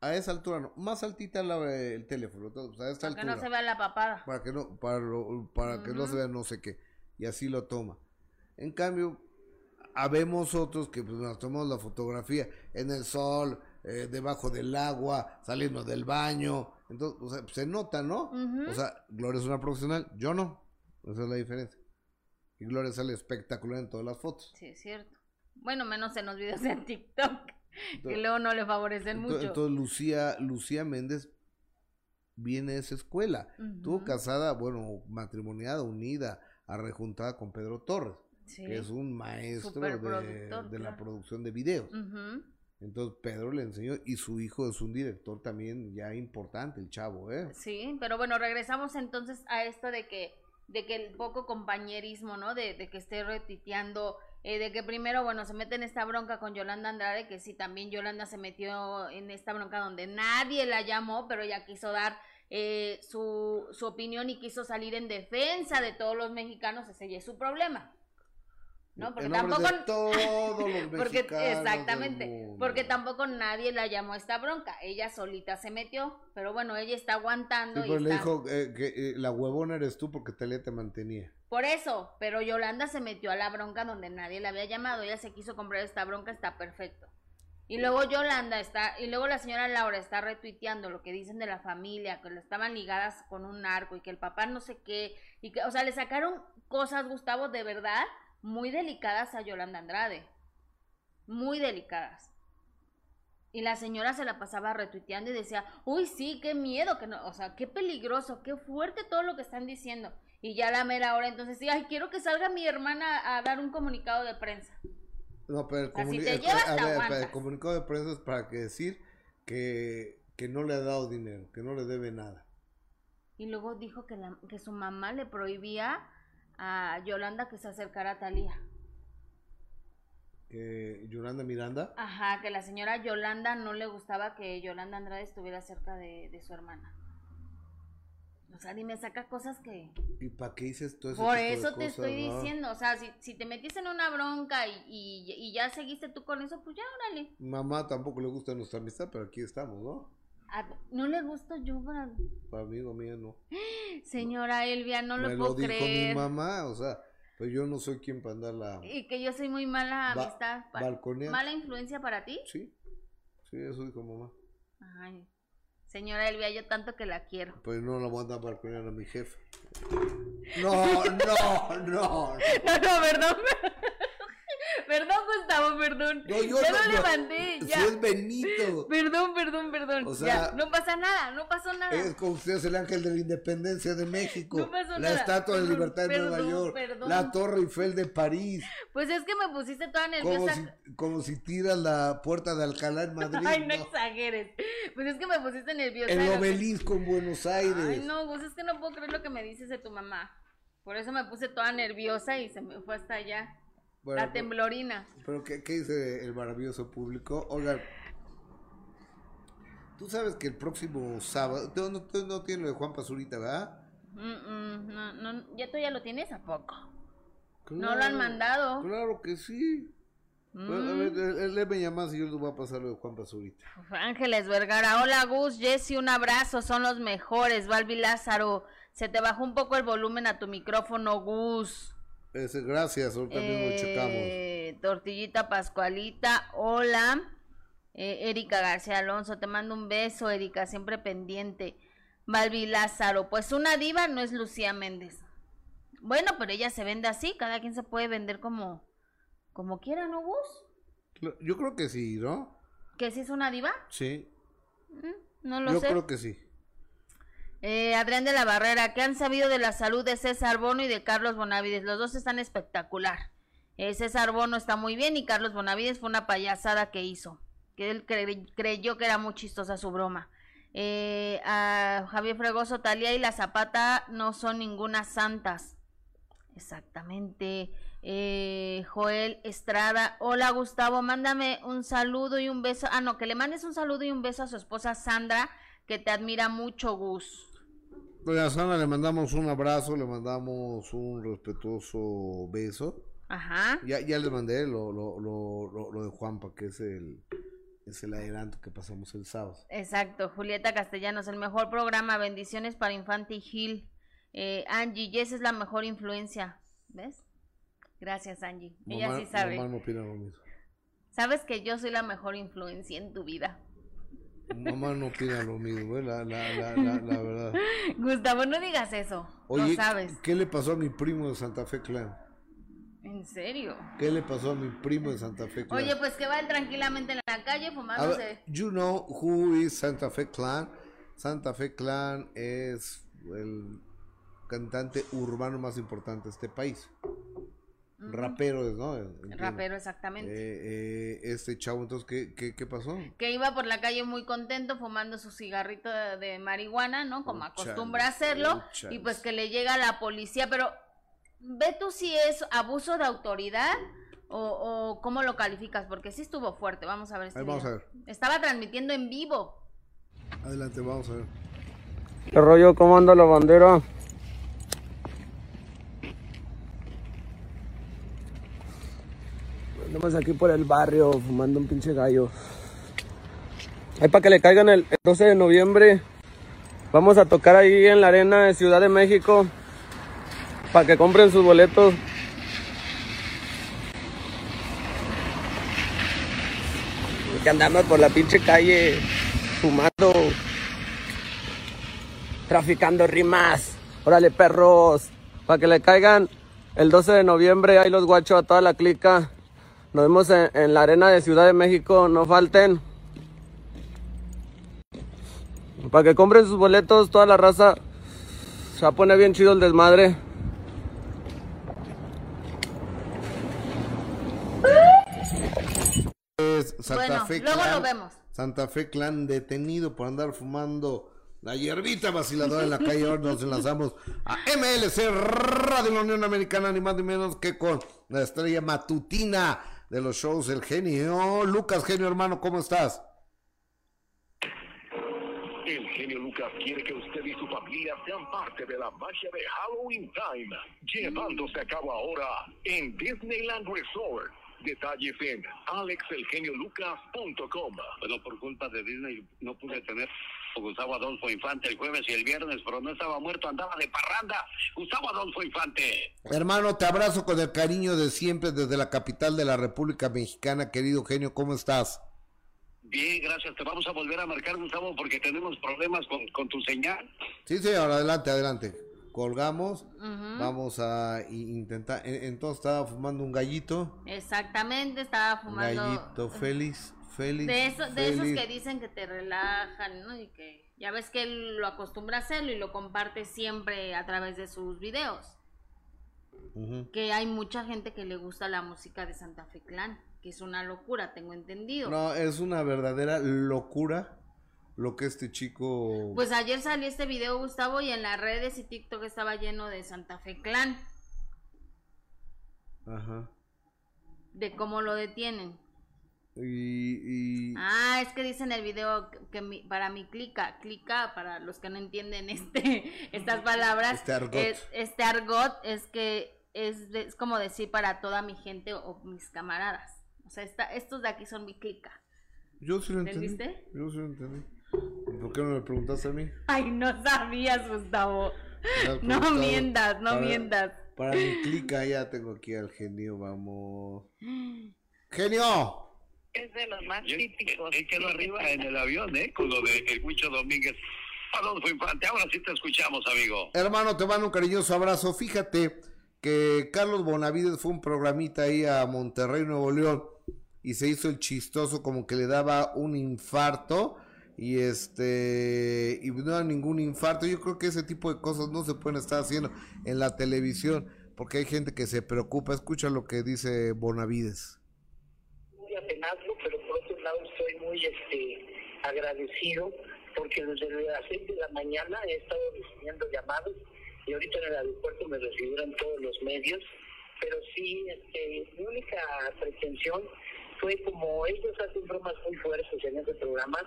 a esa altura no, más altita el teléfono, para que no se vea la papada. Para que no, para, para que no se vea no sé qué y así lo toma. En cambio, habemos otros que pues, nos tomamos la fotografía en el sol, eh, debajo del agua, saliendo del baño. Entonces, o sea, se nota, ¿no? O sea, Gloria es una profesional, yo no. Esa es la diferencia. Y Gloria sale espectacular en todas las fotos. Sí, es cierto. Bueno, menos en los videos de TikTok, que luego no le favorecen mucho. Entonces, Lucía, Lucía Méndez viene de esa escuela. Tuvo casada, bueno, matrimoniada, unida, arrejuntada con Pedro Torres, que es un maestro de, la producción de videos. Entonces Pedro le enseñó y su hijo es un director también ya importante, el chavo, ¿eh? Sí, pero bueno, regresamos entonces a esto de que de que el poco compañerismo, ¿no? De, que esté retiteando, eh, de que primero, bueno, se mete en esta bronca con Yolanda Andrade, que sí, también Yolanda se metió en esta bronca donde nadie la llamó, pero ella quiso dar eh, su, su, opinión y quiso salir en defensa de todos los mexicanos, ese ya es su problema. ¿No? Porque tampoco porque exactamente, porque tampoco nadie la llamó a esta bronca, ella solita se metió, pero bueno, ella está aguantando y le dijo eh, que eh, la huevona eres tú porque Talia te mantenía. Por eso, pero Yolanda se metió a la bronca donde nadie la había llamado, ella se quiso comprar esta bronca, está perfecto. Y luego Yolanda está, y luego la señora Laura está retuiteando lo que dicen de la familia, que estaban ligadas con un narco y que el papá no sé qué, y que, o sea, le sacaron cosas, Gustavo, de verdad, muy delicadas a Yolanda Andrade. Muy delicadas. Y la señora se la pasaba retuiteando y decía, uy, sí, qué miedo, que no, o sea, qué peligroso, qué fuerte todo lo que están diciendo. Y ya la mera hora, entonces, sí, ay, quiero que salga mi hermana a dar un comunicado de prensa. No, pero el, comunicado de prensa es para que decir que, que no le ha dado dinero, que no le debe nada. Y luego dijo que, la, que su mamá le prohibía a Yolanda que se acercara a Talía. ¿Que Yolanda Miranda? Ajá, que la señora Yolanda no le gustaba que Yolanda Andrade estuviera cerca de, de su hermana. O sea, ni me saca cosas que... ¿Y para qué dices todo eso? Por eso te estoy diciendo, o sea, si, si, te metiste en una bronca y, y, ya seguiste tú con eso, pues ya, órale. Mamá tampoco le gusta nuestra amistad, pero aquí estamos, ¿no? No le gusto yo para... Para amigo mío, no. Señora Elvia, no lo puedo creer. Me lo dijo mi mamá, o sea, pues yo no soy quien para andar la... Y que yo soy muy mala amistad. ¿Mala influencia para ti? Sí, sí, eso dijo mamá. Ay, Señora Elvia, yo tanto que la quiero. Pues no la voy a andar balconeando a mi jefe. No, no, no. No, no, perdón. Perdón, Gustavo, perdón. No, yo ya no, levanté, ya. es Benito. Perdón, perdón, perdón. O sea, no pasa nada, no pasó nada. Es como usted es el ángel de la independencia de México. No pasó la estatua de libertad de Nueva York. Perdón. La Torre Eiffel de París. Pues es que me pusiste toda nerviosa. Como si, como si tiras la puerta de Alcalá en Madrid. Ay, no, exageres. Pues es que me pusiste nerviosa. El obelisco en Buenos Aires. Ay, no, pues es que no puedo creer lo que me dices de tu mamá. Por eso me puse toda nerviosa y se me fue hasta allá la temblorina. Pero, ¿qué, dice el maravilloso público? Oigan, tú sabes que el próximo sábado, tú no, no tienes lo de Juan Pazurita, ¿verdad? no, no, ¿ya tú ya lo tienes a poco? no lo han mandado. Claro que sí. Él, mm. me llama y yo le voy a pasar lo de Juan Pazurita. Ángeles Vergara, hola Gus, Jesse, un abrazo, son los mejores. Balbi Lázaro, se te bajó un poco el volumen a tu micrófono, Gus. Gracias, ahorita mismo checamos. Eh, Tortillita Pascualita, hola. Eh, Erika García Alonso, te mando un beso, Erika, siempre pendiente. Balbi Lázaro, pues una diva no es Lucía Méndez. Bueno, pero ella se vende así, cada quien se puede vender como como quiera, ¿no, Gus? Yo creo que sí, ¿no? ¿Que sí es una diva? Sí. Mm, no lo sé. Yo creo que sí. Eh, Adrián de la Barrera, ¿qué han sabido de la salud de César Bono y de Carlos Bonavides? Los dos están espectacular. Eh, César Bono está muy bien y Carlos Bonavides fue una payasada que hizo. Que él creyó que era muy chistosa su broma. Eh, a Javier Fregoso, Talía y la Zapata no son ninguna santas. Exactamente. Eh, Joel Estrada, hola Gustavo, mándame un saludo y un beso. Ah, no, que le mandes un saludo y un beso a su esposa Sandra, que te admira mucho, Gus. Pues a Sandra le mandamos un abrazo, le mandamos un respetuoso beso. Ajá. Ya, ya le mandé lo, lo, lo, lo, de Juanpa, que es el, es el adelanto que pasamos el sábado. Exacto, Julieta Castellanos, el mejor programa, bendiciones para Infante y Gil. Eh, Angie, Jess es la mejor influencia, ¿ves? Gracias, Angie. Ella sí sabe. Mamá no opina lo mismo. Sabes que yo soy la mejor influencia en tu vida. Mamá no opina lo mismo, ¿eh? la, la, la, la, verdad. Gustavo, no digas eso. Oye, sabes. ¿qué le pasó a mi primo de Santa Fe Clan? ¿En serio? ¿Qué le pasó a mi primo de Santa Fe Clan? Oye, pues que va tranquilamente en la calle fumándose. you know who is Santa Fe Clan? Santa Fe Clan es el cantante urbano más importante de este país. Rapero, ¿no? Rapero, exactamente. Eh, eh, este chavo, entonces, ¿qué, ¿qué, pasó? Que iba por la calle muy contento fumando su cigarrito de, marihuana, ¿no? Como acostumbra hacerlo. y pues que le llega la policía, pero ve tú si es abuso de autoridad o, o cómo lo calificas, porque sí estuvo fuerte. Vamos a ver. Este vamos a ver. Estaba transmitiendo en vivo. Adelante, vamos a ver. ¿Qué rollo? ¿Cómo anda la bandera? Estamos aquí por el barrio fumando un pinche gallo. Ahí para que le caigan el, 12 de noviembre. Vamos a tocar ahí en la arena de Ciudad de México. Para que compren sus boletos. Que andamos por la pinche calle fumando. Traficando rimas. Órale perros. Para que le caigan el 12 de noviembre. Ahí los guachos a toda la clica. Nos vemos en, la arena de Ciudad de México, no falten. Para que compren sus boletos, toda la raza. Se pone bien chido el desmadre. Santa Fe luego lo vemos. Santa Fe Clan detenido por andar fumando la hierbita vaciladora en la calle. Ahora nos enlazamos a MLC Radio de la Unión Americana, ni más ni menos que con la estrella matutina de los shows El Genio. Lucas, genio hermano, ¿cómo estás? El genio Lucas quiere que usted y su familia sean parte de la magia de Halloween Time, llevándose a cabo ahora en Disneyland Resort. Detalles en alexelgeniolucas.com. Bueno, por culpa de Disney no pude tener Gustavo Adolfo Infante el jueves y el viernes, pero no estaba muerto, andaba de parranda. Gustavo Adolfo Infante. Hermano, te abrazo con el cariño de siempre desde la capital de la República Mexicana, querido genio, ¿cómo estás? Bien, gracias. Te vamos a volver a marcar, Gustavo, porque tenemos problemas con, tu señal. Sí, sí, ahora adelante, adelante. Colgamos, vamos a intentar. Entonces estaba fumando un gallito. Exactamente, estaba fumando. Gallito feliz. Feliz, de, eso, de esos que dicen que te relajan, ¿no? Y que ya ves que él lo acostumbra a hacerlo y lo comparte siempre a través de sus videos. Que hay mucha gente que le gusta la música de Santa Fe Clan, que es una locura, tengo entendido. No, es una verdadera locura lo que este chico... Pues ayer salió este video, Gustavo, y en las redes y TikTok estaba lleno de Santa Fe Clan. Ajá. De cómo lo detienen. Y, Ah, es que dice en el video que para mi clica, clica, para los que no entienden este estas palabras, este argot es, este que es, como decir para toda mi gente o mis camaradas, O sea, estos de aquí son mi clica. Yo sí lo entendí. ¿Entendiste? Yo sí lo entendí. ¿Por qué no me preguntaste a mí? Ay, no sabías, Gustavo. No mientas, no mientas. Para mi clica ya tengo aquí al genio, vamos. ¡Genio! Es de los más típicos. Él quedó arriba en el avión, ¿eh? Con lo de el Huicho Domínguez. Adolfo Infante, ahora sí te escuchamos, amigo. Hermano, te mando un cariñoso abrazo. Fíjate que Carlos Bonavides fue un programita ahí a Monterrey, Nuevo León, y se hizo el chistoso como que le daba un infarto y este y no era ningún infarto. Yo creo que ese tipo de cosas no se pueden estar haciendo en la televisión porque hay gente que se preocupa. Escucha lo que dice Bonavides. Muy apenado, pero por otro lado estoy muy este agradecido porque desde las 6 de la mañana he estado recibiendo llamadas y ahorita en el aeropuerto me recibieron todos los medios, pero sí, este, mi única pretensión fue como ellos hacen bromas muy fuertes en ese programa,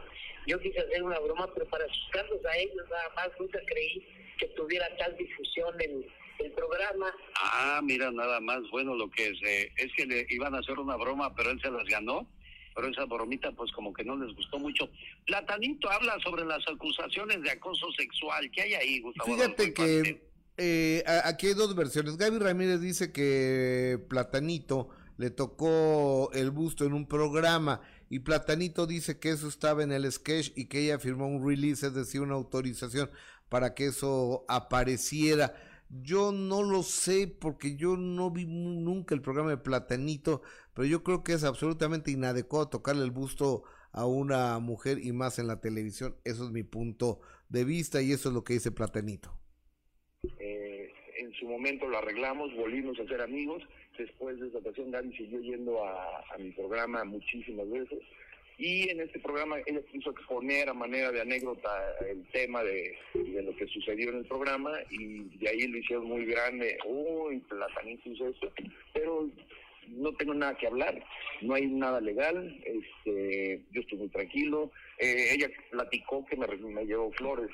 yo quise hacer una broma, pero para asustarlos a ellos nada más, nunca creí que tuviera tal difusión el, el programa. Ah, mira, nada más, bueno, lo que es, eh, es que le iban a hacer una broma, pero él se las ganó pero esa bromita pues como que no les gustó mucho. Platanito habla sobre las acusaciones de acoso sexual. ¿Qué hay ahí, Gustavo? Fíjate que eh, aquí hay dos versiones. Gaby Ramírez dice que Platanito le tocó el busto en un programa y Platanito dice que eso estaba en el sketch y que ella firmó un release, es decir, una autorización para que eso apareciera. Yo no lo sé porque yo no vi nunca el programa de Platanito, pero yo creo que es absolutamente inadecuado tocarle el busto a una mujer y más en la televisión. Eso es mi punto de vista y eso es lo que dice Platanito en su momento lo arreglamos, volvimos a ser amigos. Después de esa ocasión, Gaby siguió yendo a, mi programa muchísimas veces. Y en este programa ella quiso exponer a manera de anécdota el tema de, lo que sucedió en el programa y de ahí lo hicieron muy grande. Uy, platanito hizo esto. Pero no tengo nada que hablar, no hay nada legal, este, yo estoy muy tranquilo. Eh, ella platicó que me, me llevó flores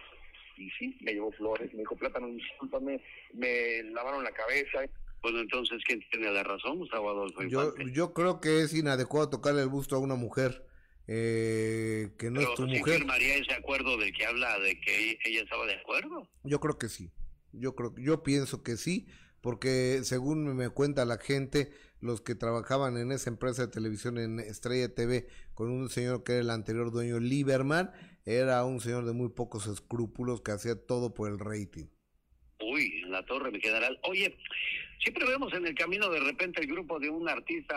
y sí, me llevó flores, me dijo, Plátano, discúlpame, me lavaron la cabeza. Bueno, entonces, ¿quién tiene la razón, Gustavo Adolfo? Yo, yo creo que es inadecuado tocarle el busto a una mujer. Eh, que no es tu mujer. firmaría ese acuerdo del que habla, de que ella estaba de acuerdo? Yo creo que sí. Yo creo, yo pienso que sí, porque según me cuenta la gente, los que trabajaban en esa empresa de televisión en Estrella TV con un señor que era el anterior dueño Lieberman, era un señor de muy pocos escrúpulos que hacía todo por el rating. La torre me quedará. Oye, siempre vemos en el camino de repente el grupo de un artista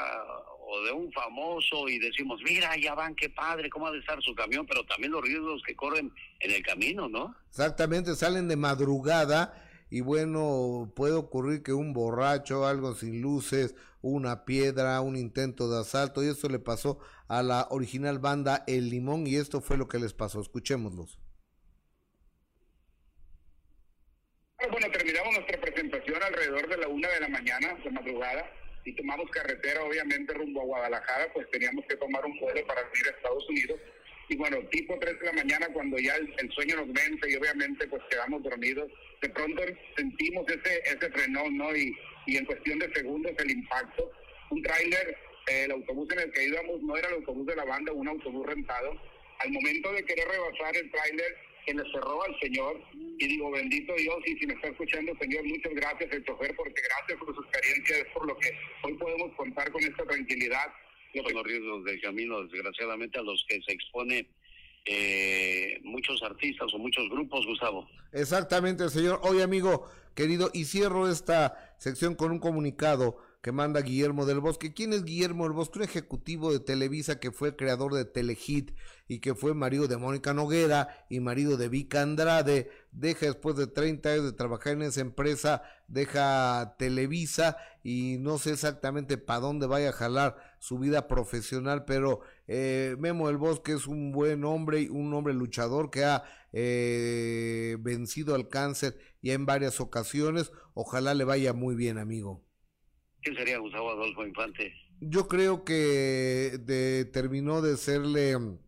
o de un famoso y decimos, mira, ya van, qué padre, cómo ha de estar su camión, pero también los riesgos que corren en el camino, ¿no? Exactamente, salen de madrugada y bueno, puede ocurrir que un borracho, algo sin luces, una piedra, un intento de asalto, y eso le pasó a la original banda El Limón, y esto fue lo que les pasó. Escuchémoslos. Bueno, terminamos alrededor de la una de la mañana, de madrugada, y tomamos carretera, obviamente, rumbo a Guadalajara, pues teníamos que tomar un vuelo para ir a Estados Unidos. Y bueno, tipo 3 de la mañana, cuando ya el, sueño nos vence y obviamente pues quedamos dormidos, de pronto sentimos ese, ese frenón, ¿no? Y, y en cuestión de segundos el impacto. Un tráiler, eh, el autobús en el que íbamos no era el autobús de la banda, un autobús rentado. Al momento de querer rebasar el tráiler, que le cerró al señor, y digo, bendito Dios, y si me está escuchando, señor, muchas gracias el chofer, porque gracias por su experiencia, es por lo que hoy podemos contar con esta tranquilidad. Son los riesgos del camino, desgraciadamente, a los que se expone eh, muchos artistas o muchos grupos, Gustavo. Exactamente, señor. Oye, amigo querido, y cierro esta sección con un comunicado que manda Guillermo del Bosque. ¿Quién es Guillermo del Bosque? Un ejecutivo de Televisa que fue creador de Telehit y que fue marido de Mónica Noguera y marido de Vika Andrade. Deja después de 30 años de trabajar en esa empresa, deja Televisa y no sé exactamente para dónde vaya a jalar su vida profesional, pero eh, Memo del Bosque es un buen hombre y un hombre luchador que ha eh, vencido al cáncer ya en varias ocasiones. Ojalá le vaya muy bien, amigo. ¿Qué sería Gustavo Adolfo Infante? Yo creo que terminó de serle mm,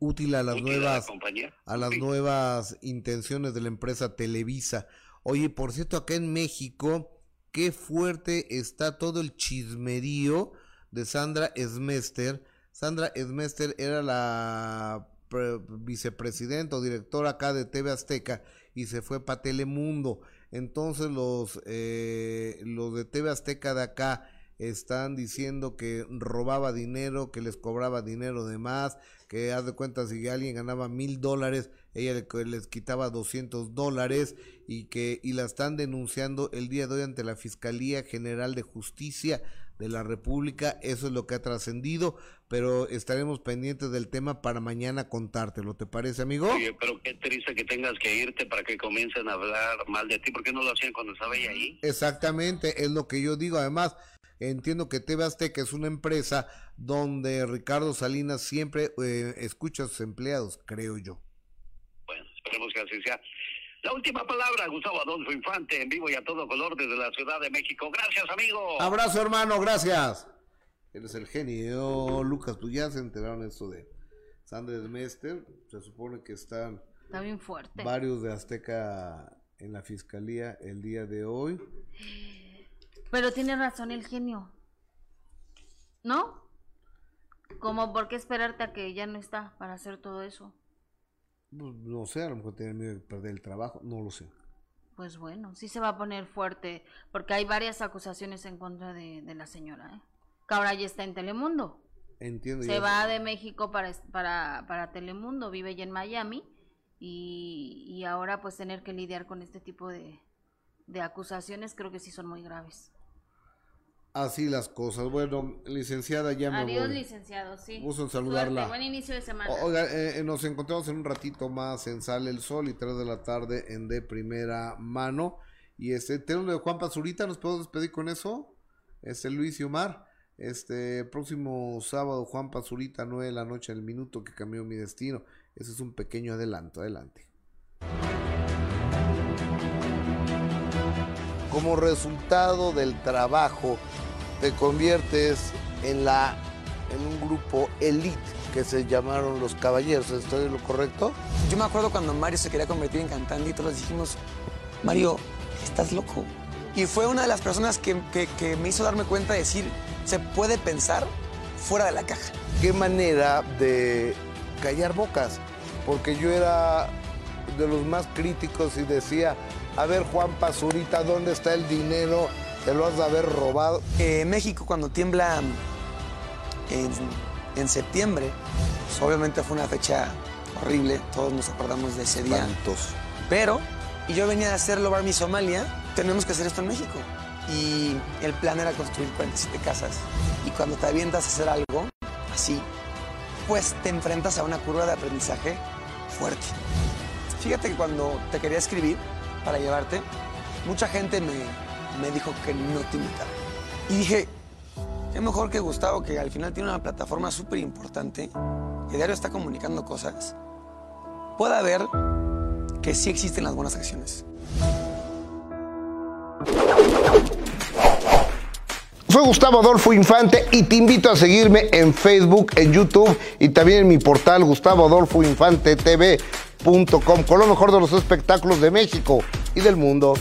útil a las nuevas a, las nuevas intenciones de la empresa Televisa. Oye, por cierto, acá en México, qué fuerte está todo el chismerío de Sandra Esmester. Sandra Esmester era la vicepresidenta o directora acá de TV Azteca y se fue para Telemundo. Entonces los, eh, los de TV Azteca de acá están diciendo que robaba dinero, que les cobraba dinero de más, que haz de cuenta si alguien ganaba mil dólares, ella les quitaba 200 dólares y que y la están denunciando el día de hoy ante la Fiscalía General de Justicia de la República. Eso es lo que ha trascendido, pero estaremos pendientes del tema para mañana contártelo. ¿Te parece, amigo? Oye, pero qué triste que tengas que irte para que comiencen a hablar mal de ti. ¿Por qué no lo hacían cuando estaba ahí? Exactamente, es lo que yo digo. Además, entiendo que TV Azteca es una empresa donde Ricardo Salinas siempre eh, escucha a sus empleados, creo yo. Bueno, esperemos que así sea. La última palabra, Gustavo Adolfo Infante, en vivo y a todo color desde la Ciudad de México. Gracias, amigo. Abrazo, hermano, gracias. Eres el genio. Lucas, tú ya se enteraron esto de Sandra Mester. Se supone que están Está bien fuerte. varios de Azteca en la fiscalía el día de hoy. Pero tiene razón el genio. ¿No? Como por qué esperarte a que ya no está para hacer todo eso. Pues, no sé, a lo mejor tiene miedo de perder el trabajo, no lo sé. Pues bueno, sí se va a poner fuerte, porque hay varias acusaciones en contra de, la señora, ¿eh? que ahora ya está en Telemundo. Entiendo. Se va de México para, para, para Telemundo, vive ya en Miami, y, y ahora pues tener que lidiar con este tipo de, de acusaciones creo que sí son muy graves. Así las cosas. Bueno, licenciada, ya me Adiós, licenciado, sí. Gusto en saludarla. Buen inicio de semana. oiga, eh, nos encontramos en un ratito más en Sale el Sol y 3 de la tarde en De Primera Mano. Y este, tenemos de Juan Pazurita, ¿nos podemos despedir con eso? Este, Luis y Omar. Este, próximo sábado, Juan Pazurita, 9 de la noche, el minuto que cambió mi destino. Ese es un pequeño adelanto, adelante. Como resultado del trabajo te conviertes en la en un grupo elite que se llamaron los caballeros, ¿estoy en lo correcto? Yo me acuerdo cuando Mario se quería convertir en cantante y todos dijimos, Mario, estás loco. Y fue una de las personas que, que me hizo darme cuenta de decir, se puede pensar fuera de la caja. Qué manera de callar bocas, porque yo era de los más críticos y decía, a ver Juan Pazurita, ¿dónde está el dinero te lo has de haber robado. Eh, México cuando tiembla en, septiembre, pues, obviamente fue una fecha horrible, todos nos acordamos de ese día. Pero, y yo venía de hacerlo Barmy Somalia, tenemos que hacer esto en México. Y el plan era construir 47 casas. Y cuando te avientas a hacer algo así, pues te enfrentas a una curva de aprendizaje fuerte. Fíjate que cuando te quería escribir para llevarte, mucha gente me, me dijo que no te invitara. Y dije, qué mejor que Gustavo, que al final tiene una plataforma súper importante, que diario está comunicando cosas, pueda ver que sí existen las buenas acciones. Soy Gustavo Adolfo Infante y te invito a seguirme en Facebook, en YouTube y también en mi portal gustavoadolfoinfantetv.com con lo mejor de los espectáculos de México y del mundo.